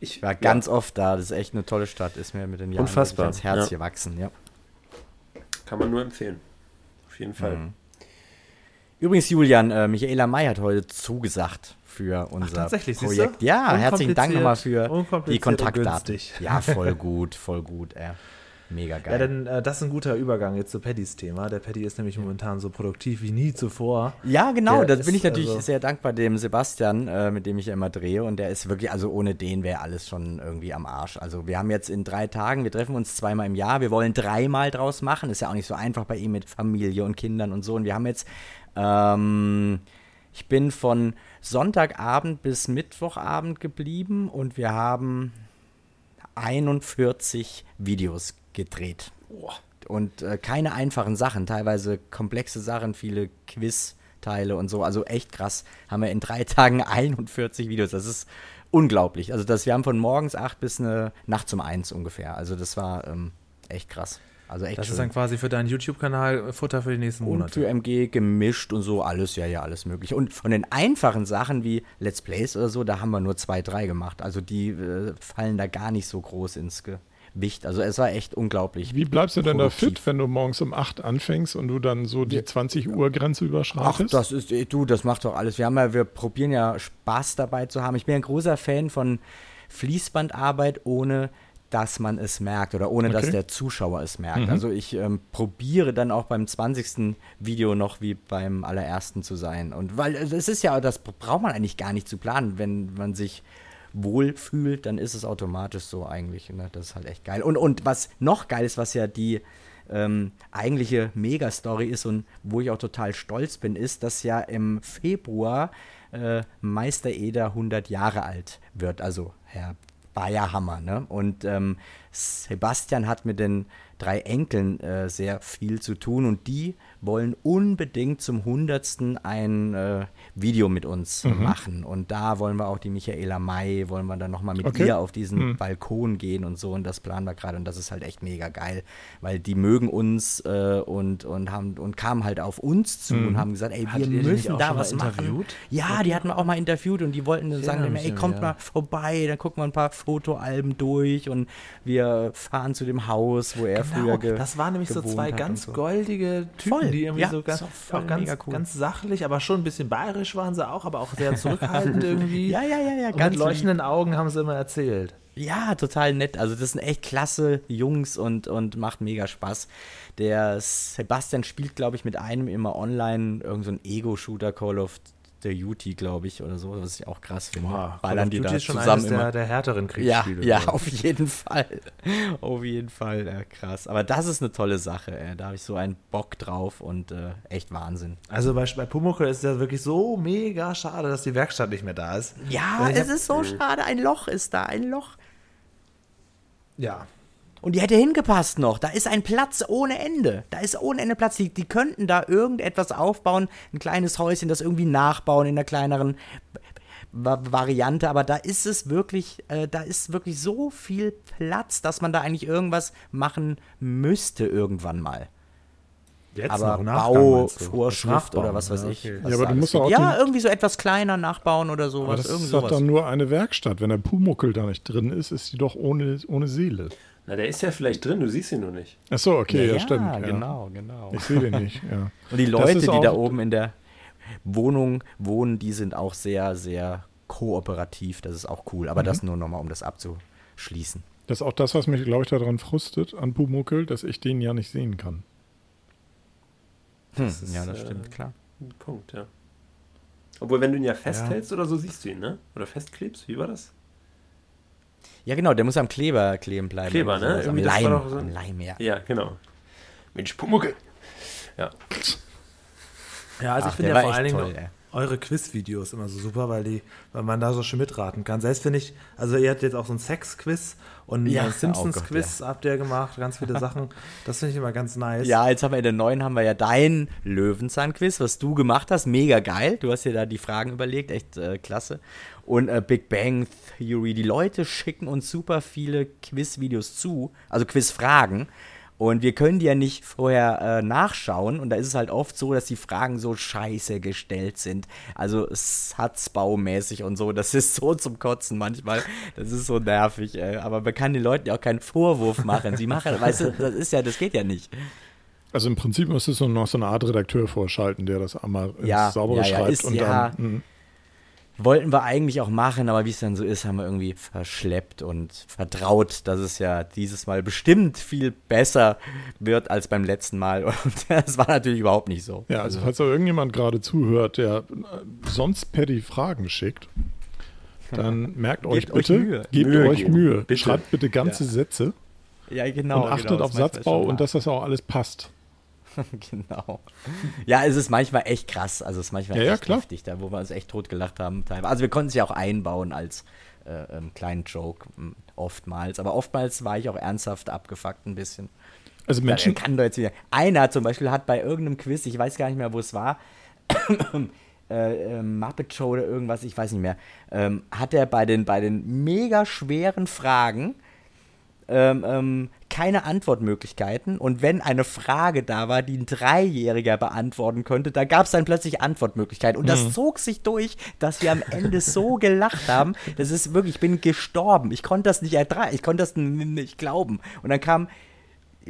ich war ganz oft da. Das ist echt eine tolle Stadt. Ist mir mit den Jahren Unfassbar, ans Herz ja. gewachsen. Ja. kann man nur empfehlen. Auf jeden Fall. Mhm. Übrigens, Julian, äh, Michaela May hat heute zugesagt für unser tatsächlich, siehst Projekt. Ja, herzlichen Dank nochmal für die Kontaktdaten. Ja, voll gut, voll gut. Äh, mega geil. Ja, denn äh, das ist ein guter Übergang jetzt zu Paddys Thema. Der Paddy ist nämlich momentan so produktiv wie nie zuvor. Ja, genau, da bin ich natürlich also- sehr dankbar dem Sebastian, äh, mit dem ich ja immer drehe. Und der ist wirklich, also ohne den wäre alles schon irgendwie am Arsch. Also wir haben jetzt in drei Tagen, wir treffen uns zweimal im Jahr, wir wollen dreimal draus machen. Ist ja auch nicht so einfach bei ihm mit Familie und Kindern und so. Und wir haben jetzt, ähm, ich bin von Sonntagabend bis Mittwochabend geblieben und wir haben 41 Videos gedreht. Und äh, keine einfachen Sachen, teilweise komplexe Sachen, viele Quiz-Teile und so. Also echt krass. Haben wir in drei Tagen 41 Videos. Das ist unglaublich. Also das, wir haben von morgens 8 bis eine Nacht um 1 ungefähr. Also das war ähm, echt krass. Also echt Das schön. ist dann quasi für deinen YouTube-Kanal Futter für die nächsten und Monate. für MG gemischt und so, alles, ja, ja, alles mögliche. Und von den einfachen Sachen wie Let's Plays oder so, da haben wir nur zwei, drei gemacht. Also die äh, fallen da gar nicht so groß ins Gewicht. Also es war echt unglaublich. Wie bleibst du denn da produktiv. fit, wenn du morgens um 8 anfängst und du dann so die 20 Uhr Grenze Ach, überschreitest? das ist, eh, du, das macht doch alles. Wir haben ja, wir probieren ja Spaß dabei zu haben. Ich bin ein großer Fan von Fließbandarbeit, ohne dass man es merkt oder ohne dass Okay. der Zuschauer es merkt. Mhm. Also ich ähm, probiere dann auch beim 20. Video noch wie beim allerersten zu sein. Und weil äh, es ist ja, das braucht man eigentlich gar nicht zu planen, wenn man sich wohl fühlt, dann ist es automatisch so eigentlich. Ne? Das ist halt echt geil. Und, und was noch geil ist, was ja die ähm, eigentliche Megastory ist und wo ich auch total stolz bin, ist, dass ja im Februar äh, Meister Eder 100 Jahre alt wird. Also Herr Bayerhammer. Ne? Und ähm, Sebastian hat mit den drei Enkeln äh, sehr viel zu tun und die wollen unbedingt zum 100. ein äh, Video mit uns machen. Und da wollen wir auch die Michaela May, wollen wir dann nochmal mit Okay. ihr auf diesen Balkon gehen und so. Und das planen wir gerade. Und das ist halt echt mega geil, weil die mögen uns äh, und, und, haben, und kamen halt auf uns zu und haben gesagt, ey, wir Hattet müssen da was machen. Ja, die hatten wir auch mal interviewt und die wollten dann sagen, ey, kommt ja. mal vorbei, dann gucken wir ein paar Fotoalben durch und wir fahren zu dem Haus, wo er früher ge Genau, das waren nämlich so zwei ganz so. goldige Typen, Voll, die irgendwie ja, so ganz, auch auch ganz, cool. ganz sachlich, aber schon ein bisschen bayerisch waren sie auch, aber auch sehr zurückhaltend irgendwie. Ja, ja, ja, ja, Und ganz mit leuchtenden Augen haben sie immer erzählt. Ja, total nett. Also das sind echt klasse Jungs und, und macht mega Spaß. Der Sebastian spielt, glaube ich, mit einem immer online irgendein so ein Ego-Shooter Call of Duty, glaube ich, oder so, was ich auch krass finde. Ballern die da ist schon zusammen eines immer. der, der härteren Ja, Kriegsspiele. ja, so. auf jeden Fall. Auf jeden Fall, ja, krass. Aber das ist eine tolle Sache. Ey. Da habe ich so einen Bock drauf und äh, echt Wahnsinn. Also bei, bei Pumuckl ist es ja wirklich so mega schade, dass die Werkstatt nicht mehr da ist. Ja, es hab- ist so schade. Ein Loch ist da, ein Loch. Ja. Und die hätte hingepasst noch. Da ist ein Platz ohne Ende. Da ist ohne Ende Platz. Die, die könnten da irgendetwas aufbauen, ein kleines Häuschen, das irgendwie nachbauen in einer kleineren Va Variante. Aber da ist es wirklich, äh, da ist wirklich so viel Platz, dass man da eigentlich irgendwas machen müsste irgendwann mal. Jetzt aber noch Nachgang? Bauvorschrift oder was weiß ja, ich. okay. was Ja, aber du musst auch Ja, irgendwie so etwas kleiner nachbauen oder Aber sowas. das Irgendwie ist doch dann nur eine Werkstatt. Wenn der Pumuckel da nicht drin ist, ist die doch ohne, ohne Seele. Na, der ist ja vielleicht drin, du siehst ihn nur nicht. Ach so, okay, ja, stimmt. Ja. genau, genau. Ich sehe den nicht, ja. Und die Das Leute, die da oben in der Wohnung wohnen, die sind auch sehr, sehr kooperativ. Das ist auch cool. Aber Mhm. das nur nochmal, um das abzuschließen. Das ist auch das, was mich, glaube ich, daran frustet, an Pumuckel, dass ich den ja nicht sehen kann. Hm, ist, ja, das äh, stimmt, klar. Punkt, ja. Obwohl, wenn du ihn ja festhältst oder so, siehst du ihn, ne? Oder festklebst, wie war das? Ja, genau, der muss am Kleber kleben bleiben. Kleber, oder ne? sowas. Am Leim, so- am Leim, ja. Ja, genau. Mensch, Pumuckel. Ja. Ja, also Ach, ich finde ja vor allen Dingen toll, eure Quiz-Videos immer so super, weil die, weil man da so schön mitraten kann. Selbst finde ich, also ihr habt jetzt auch so ein Sex-Quiz und Ja, ein oh Simpsons-Quiz habt ihr gemacht, ganz viele Sachen. Das finde ich immer ganz nice. Ja, jetzt haben wir in der neuen haben wir ja dein Löwenzahn-Quiz, was du gemacht hast. Mega geil. Du hast dir da die Fragen überlegt, echt äh, klasse. Und äh, Big Bang Theory, die Leute schicken uns super viele Quiz-Videos zu, also Quiz-Fragen. Und wir können die ja nicht vorher äh, nachschauen. Und da ist es halt oft so, dass die Fragen so scheiße gestellt sind. Also satzbaumäßig und so. Das ist so zum Kotzen manchmal. Das ist so nervig. Ey. Aber man kann den Leuten ja auch keinen Vorwurf machen. Sie machen, weißt du, das ist ja, das geht ja nicht. Also im Prinzip müsstest du noch so eine Art Redakteur vorschalten, der das einmal ins Ja, Saubere ja, ja, schreibt ist- und ja. dann. Wollten wir eigentlich auch machen, aber wie es dann so ist, haben wir irgendwie verschleppt und vertraut, dass es ja dieses Mal bestimmt viel besser wird als beim letzten Mal. Und das war natürlich überhaupt nicht so. Ja, also falls da irgendjemand gerade zuhört, der äh, sonst Paddy Fragen schickt, dann merkt euch Gebt euch bitte, Mühe. gebt Mühe euch geben. Mühe, Bitte. schreibt bitte ganze Sätze Ja, genau. und achtet genau, auf Satzbau und dass das auch alles passt. genau. Ja, es ist manchmal echt krass. Also es ist manchmal Ja, ja, echt klar. heftig, da wo wir uns echt totgelacht haben. teilweise. Also wir konnten es ja auch einbauen als äh, ähm, kleinen Joke m, oftmals. Aber oftmals war ich auch ernsthaft abgefuckt ein bisschen. Also Ja, Menschen, kann doch jetzt wieder. Einer zum Beispiel hat bei irgendeinem Quiz, ich weiß gar nicht mehr, wo es war, äh, äh, Muppet Show oder irgendwas, ich weiß nicht mehr, ähm, hat er bei den, bei den mega schweren Fragen ähm, ähm, keine Antwortmöglichkeiten. Und wenn eine Frage da war, die ein Dreijähriger beantworten konnte, da gab es dann plötzlich Antwortmöglichkeiten. Und das Mhm. zog sich durch, dass wir am Ende so gelacht haben. Das ist wirklich, ich bin gestorben. Ich konnte das nicht ertragen. Ich konnte das nicht glauben. Und dann kam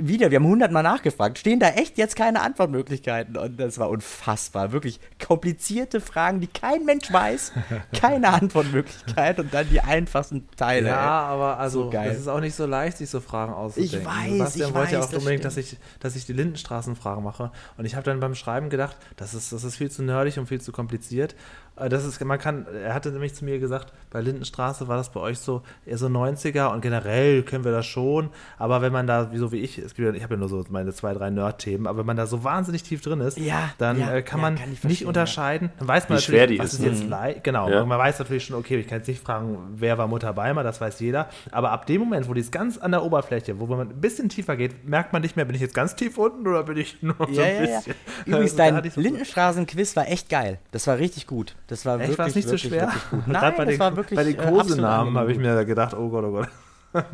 wieder, wir haben hundertmal nachgefragt, stehen da echt jetzt keine Antwortmöglichkeiten? Und das war unfassbar. Wirklich komplizierte Fragen, die kein Mensch weiß. Keine Antwortmöglichkeit und dann die einfachsten Teile. Ja, ey. aber also So es ist auch nicht so leicht, sich so Fragen auszudenken. Ich weiß, Sebastian ich wollte ja auch das unbedingt, dass ich, dass ich die Lindenstraßenfragen mache. Und ich habe dann beim Schreiben gedacht, das ist, das ist viel zu nerdig und viel zu kompliziert. Äh, Das ist, man kann, er hatte nämlich zu mir gesagt, bei Lindenstraße war das bei euch so eher so 90er und generell können wir das schon. Aber wenn man da, wie so wie ich, es gibt ja, ich habe ja nur so meine zwei, drei Nerd-Themen, aber wenn man da so wahnsinnig tief drin ist, Ja, dann ja, äh, kann ja, man kann ich nicht unterscheiden. Dann weiß man Wie schwer natürlich, die was ist, ist jetzt ne? leicht. Genau, Ja. man weiß natürlich schon, okay, ich kann jetzt nicht fragen, wer war Mutter Beimer, das weiß jeder. Aber ab dem Moment, wo die ist ganz an der Oberfläche, wo man ein bisschen tiefer geht, merkt man nicht mehr, bin ich jetzt ganz tief unten oder bin ich nur so ein ja, ja. bisschen. Übrigens, Also, dein Lindenstraßen-Quiz war echt geil. Das war richtig gut. Das war Echt, wirklich, nicht so wirklich, schwer? wirklich gut. Nein, bei das den, war wirklich bei den äh, Kosenamen habe ich mir gedacht, oh Gott, oh Gott.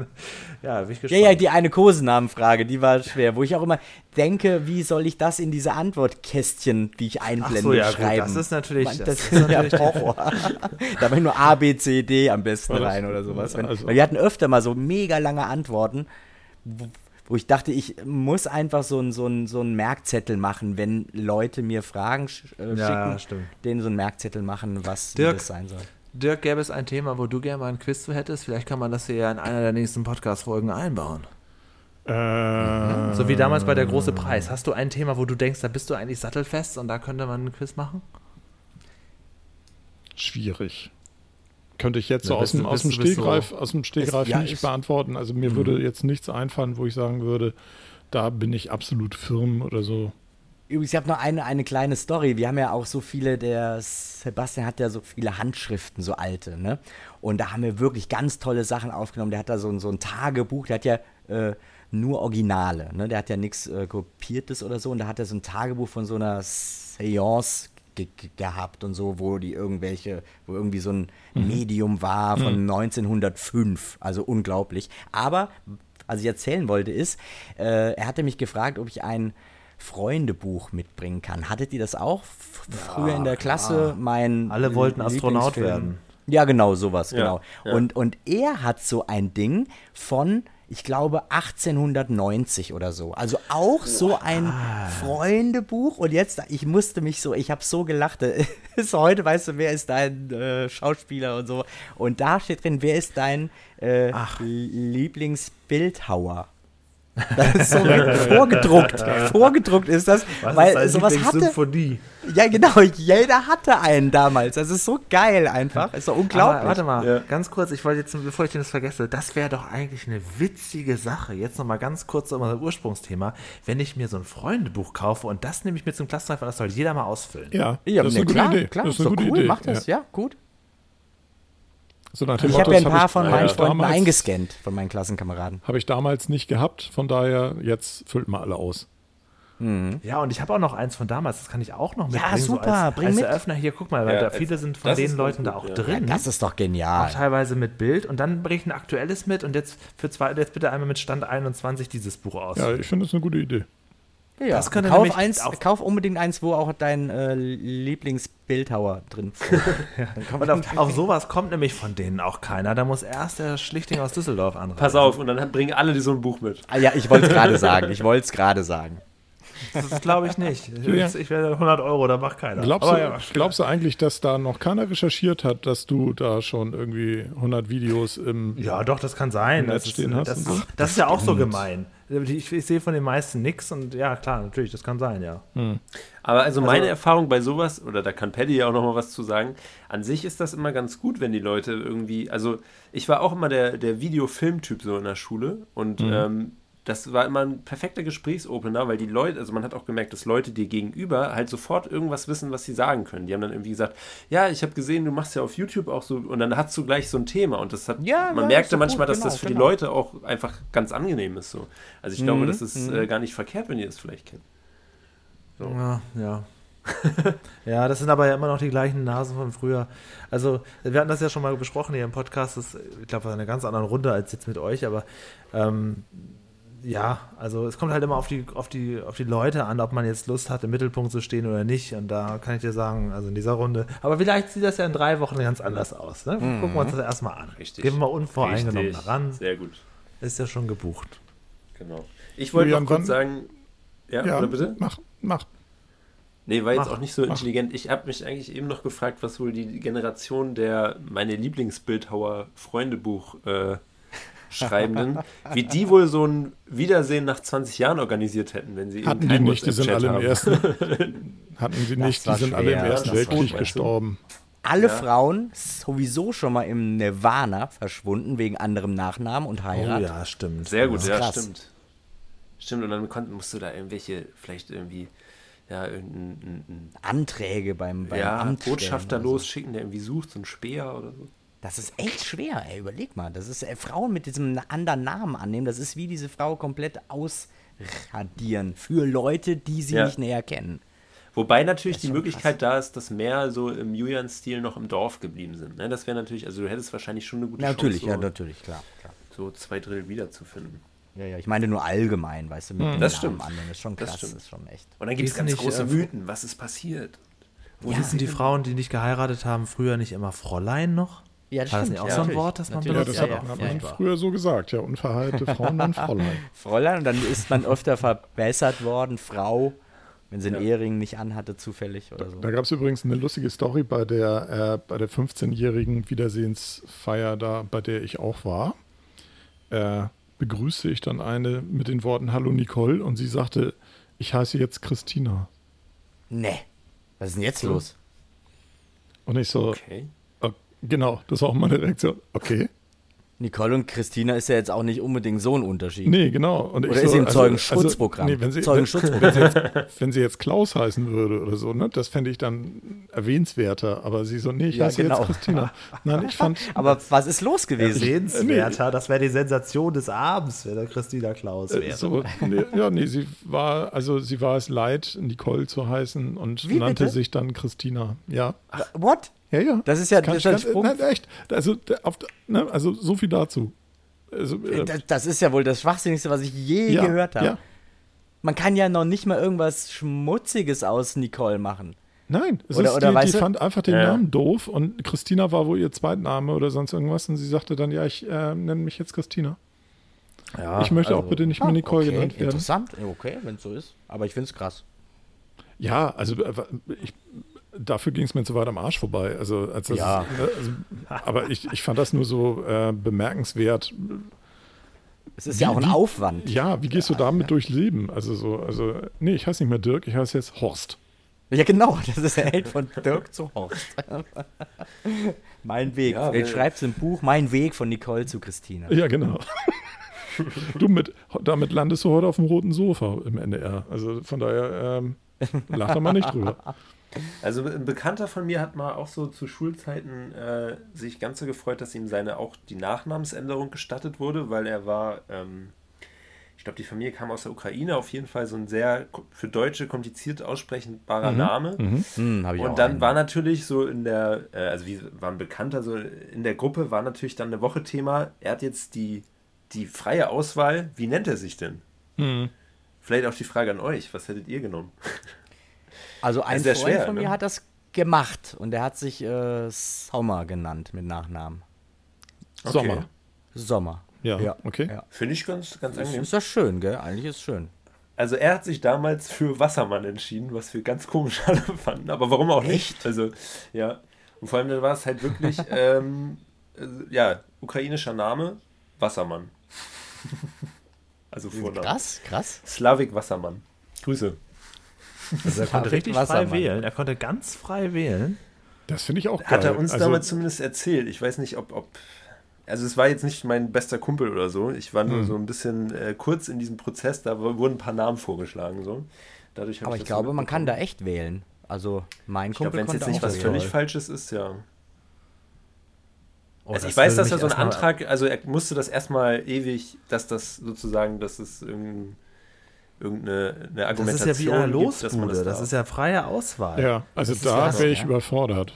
ja, bin ich Ja, gespannt. ja, die eine Kosenamenfrage, die war schwer, wo ich auch immer denke, wie soll ich das in diese Antwortkästchen, die ich einblende, Ach so, ja, gut, schreiben? das ist natürlich- Man, das das, ist ist ja natürlich- Horror. da war nur A, B, C, D am besten rein oder sowas. Wenn, also- weil wir hatten öfter mal so mega lange Antworten, wo, ich dachte, ich muss einfach so einen so einen- so einen Merkzettel machen, wenn Leute mir Fragen sch äh, Ja, schicken, stimmt. denen so einen Merkzettel machen, was Dirk, das sein soll. Dirk, gäbe es ein Thema, wo du gerne mal ein Quiz zu hättest? Vielleicht kann man das hier ja in einer der nächsten Podcast-Folgen einbauen. Äh, So wie damals bei der Große Preis. Hast du ein Thema, wo du denkst, da bist du eigentlich sattelfest und da könnte man einen Quiz machen? Schwierig. Könnte ich jetzt Ja, so aus bist dem, aus dem bist bist Stegreif, aus dem Stegreif ja, nicht ist- beantworten. Also mir würde jetzt nichts einfallen, wo ich sagen würde, da bin ich absolut firm oder so. Übrigens, ich habe noch eine, eine kleine Story. Wir haben ja auch so viele, der Sebastian hat ja so viele Handschriften, so alte, ne? Und da haben wir wirklich ganz tolle Sachen aufgenommen. Der hat da so, ein- so ein Tagebuch, der hat ja äh, nur Originale, ne? Der hat ja nichts äh, Kopiertes oder so. Und da hat er so ein Tagebuch von so einer Seance ge ge gehabt und so, wo die irgendwelche, wo irgendwie so ein Medium war von 1905. Also unglaublich. Aber was ich erzählen wollte ist, äh, er hatte mich gefragt, ob ich ein Freundebuch mitbringen kann. Hattet ihr das auch f- früher in der Klasse? Mein Alle wollten Astronaut werden. Ja, genau, sowas, Ja, genau. ja. Und, und er hat so ein Ding von, ich glaube, 1890 oder so. Also auch so ein Freundebuch. Und jetzt, ich musste mich so, ich habe so gelacht. Ist heute, weißt du, wer ist dein äh, Schauspieler und so. Und da steht drin, wer ist dein äh, Lieblingsbildhauer? Das ist so vorgedruckt. Vorgedruckt ist das, weil sowas hatte. Symphonie. Ja, genau, jeder hatte einen damals. Das ist so geil einfach. Ist doch unglaublich. Aber, warte mal, Ja. ganz kurz, ich wollte jetzt, bevor ich das vergesse, das wäre doch eigentlich eine witzige Sache. Jetzt nochmal ganz kurz um unser Ursprungsthema. Wenn ich mir so ein Freundebuch kaufe und das nehme ich mir zum Klassentreffen, das soll jeder mal ausfüllen. Ja, Ja, das ist ne, eine gute klar, Idee. klar, das ist so eine gute cool, Idee. mach das, ja, gut. So nach dem Ich habe ja ein paar von meinen Freunden damals- eingescannt, von meinen Klassenkameraden. Habe ich damals nicht gehabt, von daher, jetzt füllt mal alle aus. Ja, und ich habe auch noch eins von damals, das kann ich auch noch mitbringen. super, so als, bring als mit. Eröffner hier, guck mal, weil Ja, da viele sind von den Leuten ganz da gut, auch ja. drin. Das ist doch auch genial. teilweise mit Bild und dann bringe ich ein aktuelles mit und jetzt für zwei, jetzt bitte einmal mit Stand 21 dieses Buch aus. Ja, ich finde das eine gute Idee. Ja, Das könnte kauf, nämlich eins, kauf unbedingt eins, wo auch dein äh, Lieblingsbildhauer drin vorkommt. Und auf, auf sowas kommt nämlich von denen auch keiner. Da muss erst der Schlichting aus Düsseldorf anreisen. Pass auf, und dann bringen alle die so ein Buch mit. ah, ja, ich wollte es gerade sagen. Ich wollte es gerade sagen. Das glaube ich nicht. Ich, ich werde 100 Euro, da macht keiner. Glaubst, Aber du, ja, glaubst du eigentlich, dass da noch keiner recherchiert hat, dass du da schon irgendwie 100 Videos im. ja, doch, das kann sein. Das ist, stehen hast das, so? das ist ja auch so gemein. Ich, ich sehe von den meisten nichts und ja, klar, natürlich, das kann sein, ja. Aber also meine Erfahrung bei sowas, oder da kann Paddy ja auch noch mal was zu sagen, an sich ist das immer ganz gut, wenn die Leute irgendwie, also ich war auch immer der, der Videofilmtyp so in der Schule und ähm, das war immer ein perfekter Gesprächsopener, weil die Leute, also man hat auch gemerkt, dass Leute dir gegenüber halt sofort irgendwas wissen, was sie sagen können. Die haben dann irgendwie gesagt, ja, ich habe gesehen, du machst ja auf YouTube auch so, und dann hast du gleich so ein Thema und das hat, Ja, man ja, merkte manchmal, gut, dass das genau, für genau. die Leute auch einfach ganz angenehm ist so. Also ich glaube, Mhm, das ist äh, gar nicht verkehrt, wenn ihr das vielleicht kennt. So. Ja, ja. ja, das sind aber ja immer noch die gleichen Nasen von früher. Also, wir hatten das ja schon mal besprochen hier im Podcast. Das, ich glaube, war eine ganz andere Runde als jetzt mit euch, aber ähm, ja, also es kommt halt immer auf die, auf, die, auf die Leute an, ob man jetzt Lust hat, im Mittelpunkt zu stehen oder nicht. Und da kann ich dir sagen, also in dieser Runde. Aber vielleicht sieht das ja in drei Wochen ganz anders aus. Ne? Gucken wir uns das erstmal an. Richtig. Gehen wir mal unvoreingenommen Richtig. daran. Sehr gut. Ist ja schon gebucht. Genau. Ich wollte noch kurz sagen, ja, Ja, oder bitte? mach, mach. Nee, war jetzt Mach, auch nicht so mach. intelligent. Ich habe mich eigentlich eben noch gefragt, was wohl die Generation der meine Lieblingsbildhauer Freundebuch äh, Schreibenden, wie die wohl so ein Wiedersehen nach 20 Jahren organisiert hätten, wenn sie eben Hatten die nicht, die sind alle im ersten. Hatten sie nicht, die sind alle im Ersten Weltkrieg gestorben. Alle Ja. Frauen sowieso schon mal im Nirvana verschwunden wegen anderem Nachnamen und Oh Heirat. ja, stimmt. Sehr gut, ja, stimmt. Stimmt, und dann konnt, musst du da irgendwelche, vielleicht irgendwie, ja, irgendein ein, ein, Anträge beim, beim ja, Amt Botschafter so. losschicken, der irgendwie sucht, so ein Speer oder so. Das ist echt schwer, ey. Überleg mal. Das ist äh, Frauen mit diesem anderen Namen annehmen. Das ist wie diese Frau komplett ausradieren für Leute, die sie Ja. nicht näher kennen. Wobei natürlich die Möglichkeit da ist, dass mehr so im Julian-Stil noch im Dorf geblieben sind. Ne? Das wäre natürlich, also du hättest wahrscheinlich schon eine gute natürlich, Chance, ja, so, natürlich, klar, klar. so zwei Drittel wiederzufinden. Ja, ja, ich meine nur allgemein, weißt du, mit dem Das Namen stimmt. annehmen. Das ist schon Das krass, stimmt. das ist schon echt. Und dann gibt es ganz nicht, große äh, Mythen, was ist passiert. Wo hießen die Frauen, die nicht geheiratet haben, früher nicht immer Fräulein noch? Ja, das War das stimmt. nicht auch ja, so ein. Wort, das man Natürlich. Ja, benutzt? das ja, hat, ja, hat ja, man ja. früher so gesagt, ja. Unverheiratete Frauen und Fräulein. Fräulein und dann ist man öfter verbessert worden, Frau, wenn sie einen Ja. Ehering nicht anhatte, zufällig oder so. Da gab es übrigens eine lustige Story bei der, äh, bei der 15-jährigen Wiedersehensfeier, da, bei der ich auch war. Äh, begrüßte ich dann eine mit den Worten Hallo Nicole und sie sagte, ich heiße jetzt Christina. Nee. Was ist denn jetzt los? Und ich so, Okay. Genau, das war auch meine Reaktion. Okay. Nicole und Christina ist ja jetzt auch nicht unbedingt so ein Unterschutzprogramm. Nee, genau. Und ich Oder so, ist sie im also- Zeugenschutzprogramm? Also, nee, wenn sie, Zeugenschutzprogramm. Wenn, sie jetzt, wenn sie jetzt Klaus heißen würde oder so, ne, das fände ich dann erwähnenswerter. Aber sie so, nee, ich Ja, heiße genau. jetzt Christina. Nein, ich fand, Aber was ist los gewesen? Sehenswerter, das wäre die Sensation des Abends, wenn der Christina Klaus Äh, wäre. So, nee, ja, nee, sie war, also sie war es leid, Nicole zu heißen und Wie nannte bitte? sich dann Christina. Ja. What? Ja, ja. Das ist ja Kann das ein ganz- Sprung. Nein, echt. Also, auf, ne, also so viel dazu. Also, äh, Das, das ist ja wohl das Schwachsinnigste, was ich je ja, gehört habe. Ja. Man kann ja noch nicht mal irgendwas Schmutziges aus Nicole machen. Nein, es Oder- ist, oder die, weißt die fand einfach den Ja. Namen doof und Christina war wohl ihr Zweitname oder sonst irgendwas und sie sagte dann, ja, ich äh, nenne mich jetzt Christina. Ja, ich möchte auch also- bitte nicht mehr Nicole okay, genannt werden. Interessant. Okay, wenn es so ist. Aber ich finde es krass. Ja, also äh, ich, dafür ging es mir zu weit am Arsch vorbei. Also, als das, Ja. äh, also, aber ich, ich fand das nur so äh, bemerkenswert. Es ist Wie- ja auch ein wie- Aufwand. Ja, wie gehst du damit durchs Leben? Also so, also, nee, ich heiße nicht mehr Dirk, ich heiße jetzt Horst. Ja, genau. Das ist der Held von Dirk zu Horst. mein Weg. Ja, er weil- schreibt im Buch Mein Weg von Nicole zu Christina. Ja, genau. du mit, damit landest du heute auf dem roten Sofa im NDR. Also von daher ähm, lach da mal nicht drüber. Also ein Bekannter von mir hat mal auch so zu Schulzeiten äh, sich ganz so gefreut, dass ihm seine auch die Nachnamensänderung gestattet wurde, weil er war, ähm, ich glaube, die Familie kam aus der Ukraine, auf jeden Fall so ein sehr für Deutsche kompliziert aussprechbarer Name. Hm, hab ich auch Und dann einen. war natürlich so in der, äh, also wie war ein Bekannter, so in der Gruppe war natürlich dann eine Woche Thema, er hat jetzt die, die freie Auswahl, wie nennt er sich denn? Hm. Vielleicht auch die Frage an euch, was hättet ihr genommen? Also ein sehr Freund schwer, von mir ne? hat das gemacht und der hat sich äh, Sommer genannt mit Nachnamen. Sommer. Sommer. Ja, okay. Ja. Finde ich ganz, ganz Ist, angenehm. ist das schön, gell? Eigentlich ist es schön. Also er hat sich damals für Wassermann entschieden, was wir ganz komisch alle fanden, aber warum auch nicht? Also, ja. Und vor allem dann war es halt wirklich, ähm, äh, ja, ukrainischer Name, Wassermann. also Vorname. Krass, krass. Slavik Wassermann. Grüße. Also er konnte richtig frei wählen. Er konnte ganz frei wählen. Das finde ich auch geil. Hat er uns also, damals zumindest erzählt. Ich weiß nicht, ob, ob. Also es war jetzt nicht mein bester Kumpel oder so. Ich war nur Hm. so ein bisschen äh, kurz in diesem Prozess, da wurden ein paar Namen vorgeschlagen. So. Dadurch Aber ich so glaube, man kann da echt wählen. Also mein Ich glaube, Kumpel wenn es jetzt nicht was völlig Falsches ist, ja. Oh, Also ich weiß, dass er so einen Antrag, also er musste das erstmal ewig, dass das sozusagen, dass es irgendein, irgendeine eine Das ist Argumentation ja wie eine Losbude. Das, darf. ist ja freie Auswahl. Ja, also Das da wäre ich ja. überfordert.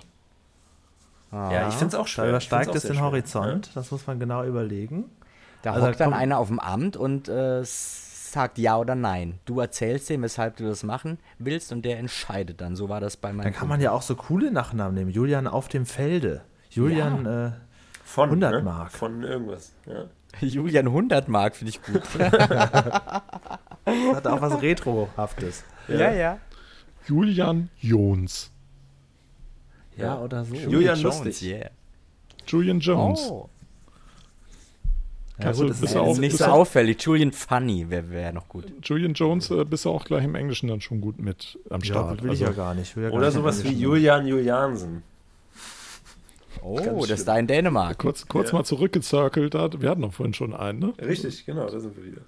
Ah. Ja, ich finde es auch schwer. Da übersteigt es den schwer. Horizont. Das muss man genau überlegen. Da Also hockt dann komm- einer auf dem Amt und äh, sagt ja oder nein. Du erzählst dem, weshalb du das machen willst und der entscheidet dann. So war das bei meinem Dann kann man ja auch so coole Nachnamen nehmen. Julian auf dem Felde. Julian, äh, Von 100 ne? Mark. Von irgendwas. Ja. Julian 100 Mark finde ich gut. hat auch was Retrohaftes. ja, ja. Julian Jons. Ja, oder so. Julian Jones, Lustig. Yeah. Julian Jones. Oh. Ja, Kannst gut, du- das bist ist ja nicht so auffällig. Julian Funny wäre wär noch gut. Julian Jones äh, bist du auch gleich im Englischen dann schon gut mit am ja, Start. das will ich Also, ja gar nicht. Ich ja gar Oder nicht sowas wie Julian Juliansen. Oh, Ganz das ist da in Dänemark. kurz kurz Ja. mal zurückgezirkelt hat. Wir hatten doch vorhin schon einen, ne? Richtig, genau, da sind wir wieder.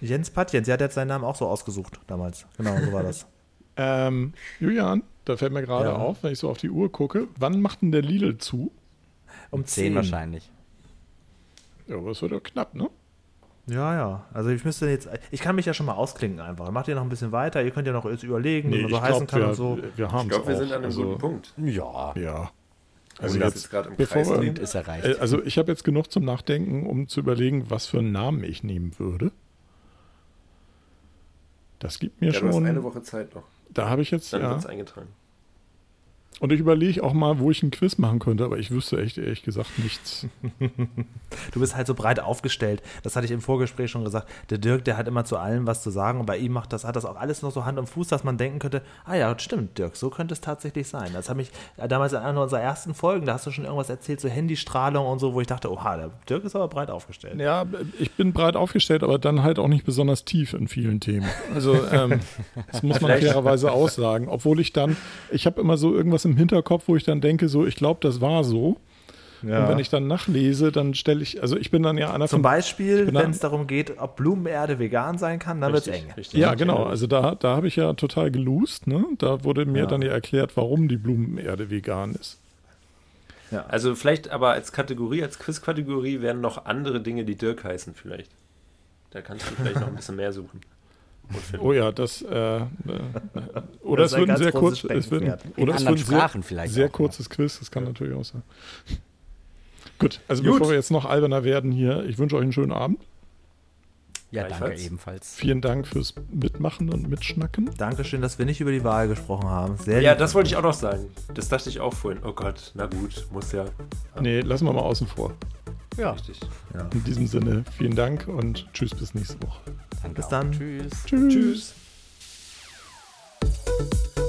Jens Patjens, ja, der hat seinen Namen auch so ausgesucht damals. Genau, so war das. Ähm, Julian, da fällt mir gerade Ja. auf, wenn ich so auf die Uhr gucke, wann macht denn der Lidl zu? Um 10 wahrscheinlich. Ja, aber es wird ja knapp, ne? Ja, ja. Also ich müsste jetzt, ich kann mich ja schon mal ausklinken einfach. Macht ihr noch ein bisschen weiter? Ihr könnt ja noch überlegen, wie man so heißen kann wir, und so. wir haben Ich glaube, wir sind an einem also, guten Punkt. Ja. Ja. Also das jetzt, gerade im bevor Kreis wir- ist erreicht. äh, also ich habe jetzt genug zum Nachdenken, um zu überlegen, was für einen Namen ich nehmen würde. Das gibt mir Ja, du hast schon. eine Woche Zeit noch. Da habe ich jetzt, Dann ja. wird es eingetragen. Und ich überlege auch mal, wo ich ein Quiz machen könnte, aber ich wüsste echt ehrlich gesagt nichts. Du bist halt so breit aufgestellt. Das hatte ich im Vorgespräch schon gesagt. Der Dirk, der hat immer zu allem was zu sagen und bei ihm macht das, hat das auch alles noch so Hand und Fuß, dass man denken könnte, ah ja, stimmt, Dirk, so könnte es tatsächlich sein. Das hat mich äh, damals in einer unserer ersten Folgen, da hast du schon irgendwas erzählt, so Handystrahlung und so, wo ich dachte, oha, der Dirk ist aber breit aufgestellt. Ja, ich bin breit aufgestellt, aber dann halt auch nicht besonders tief in vielen Themen. Also ähm, das muss man fairerweise aussagen. Obwohl ich dann, ich habe immer so irgendwas im Hinterkopf, wo ich dann denke, so, ich glaube, das war so. Ja. Und wenn ich dann nachlese, dann stelle ich, also ich bin dann ja einer Zum von Beispiel, wenn es darum geht, ob Blumenerde vegan sein kann, dann wird es eng. richtig. Ja, genau. Also da, da habe ich ja total gelost. Ne? Da wurde mir Ja. dann ja erklärt, warum die Blumenerde vegan ist. Also vielleicht aber als Kategorie, als Quiz-Kategorie wären noch andere Dinge, die Dirk heißen vielleicht. Da kannst du vielleicht noch ein bisschen mehr suchen. Oh ja, das. Äh, äh, oder Das es wird ein sehr kurz, es wird, oder es wird ein sehr, Sprachen vielleicht sehr auch, kurzes Quiz. Das kann natürlich auch sein. Gut, also Gut. bevor wir jetzt noch alberner werden hier, ich wünsche euch einen schönen Abend. Ja, danke Gleichfalls. ebenfalls. Vielen Dank fürs Mitmachen und Mitschnacken. Dankeschön, dass wir nicht über die Wahl gesprochen haben. Sehr Ja, lieb. das wollte ich auch noch sagen. Das dachte ich auch vorhin. Oh Gott, na gut, muss ja. Nee, lassen wir mal außen vor. Ja, Richtig. In diesem Sinne, vielen Dank und tschüss bis nächste Woche. danke Bis auch. dann. Tschüss. Tschüss. Tschüss.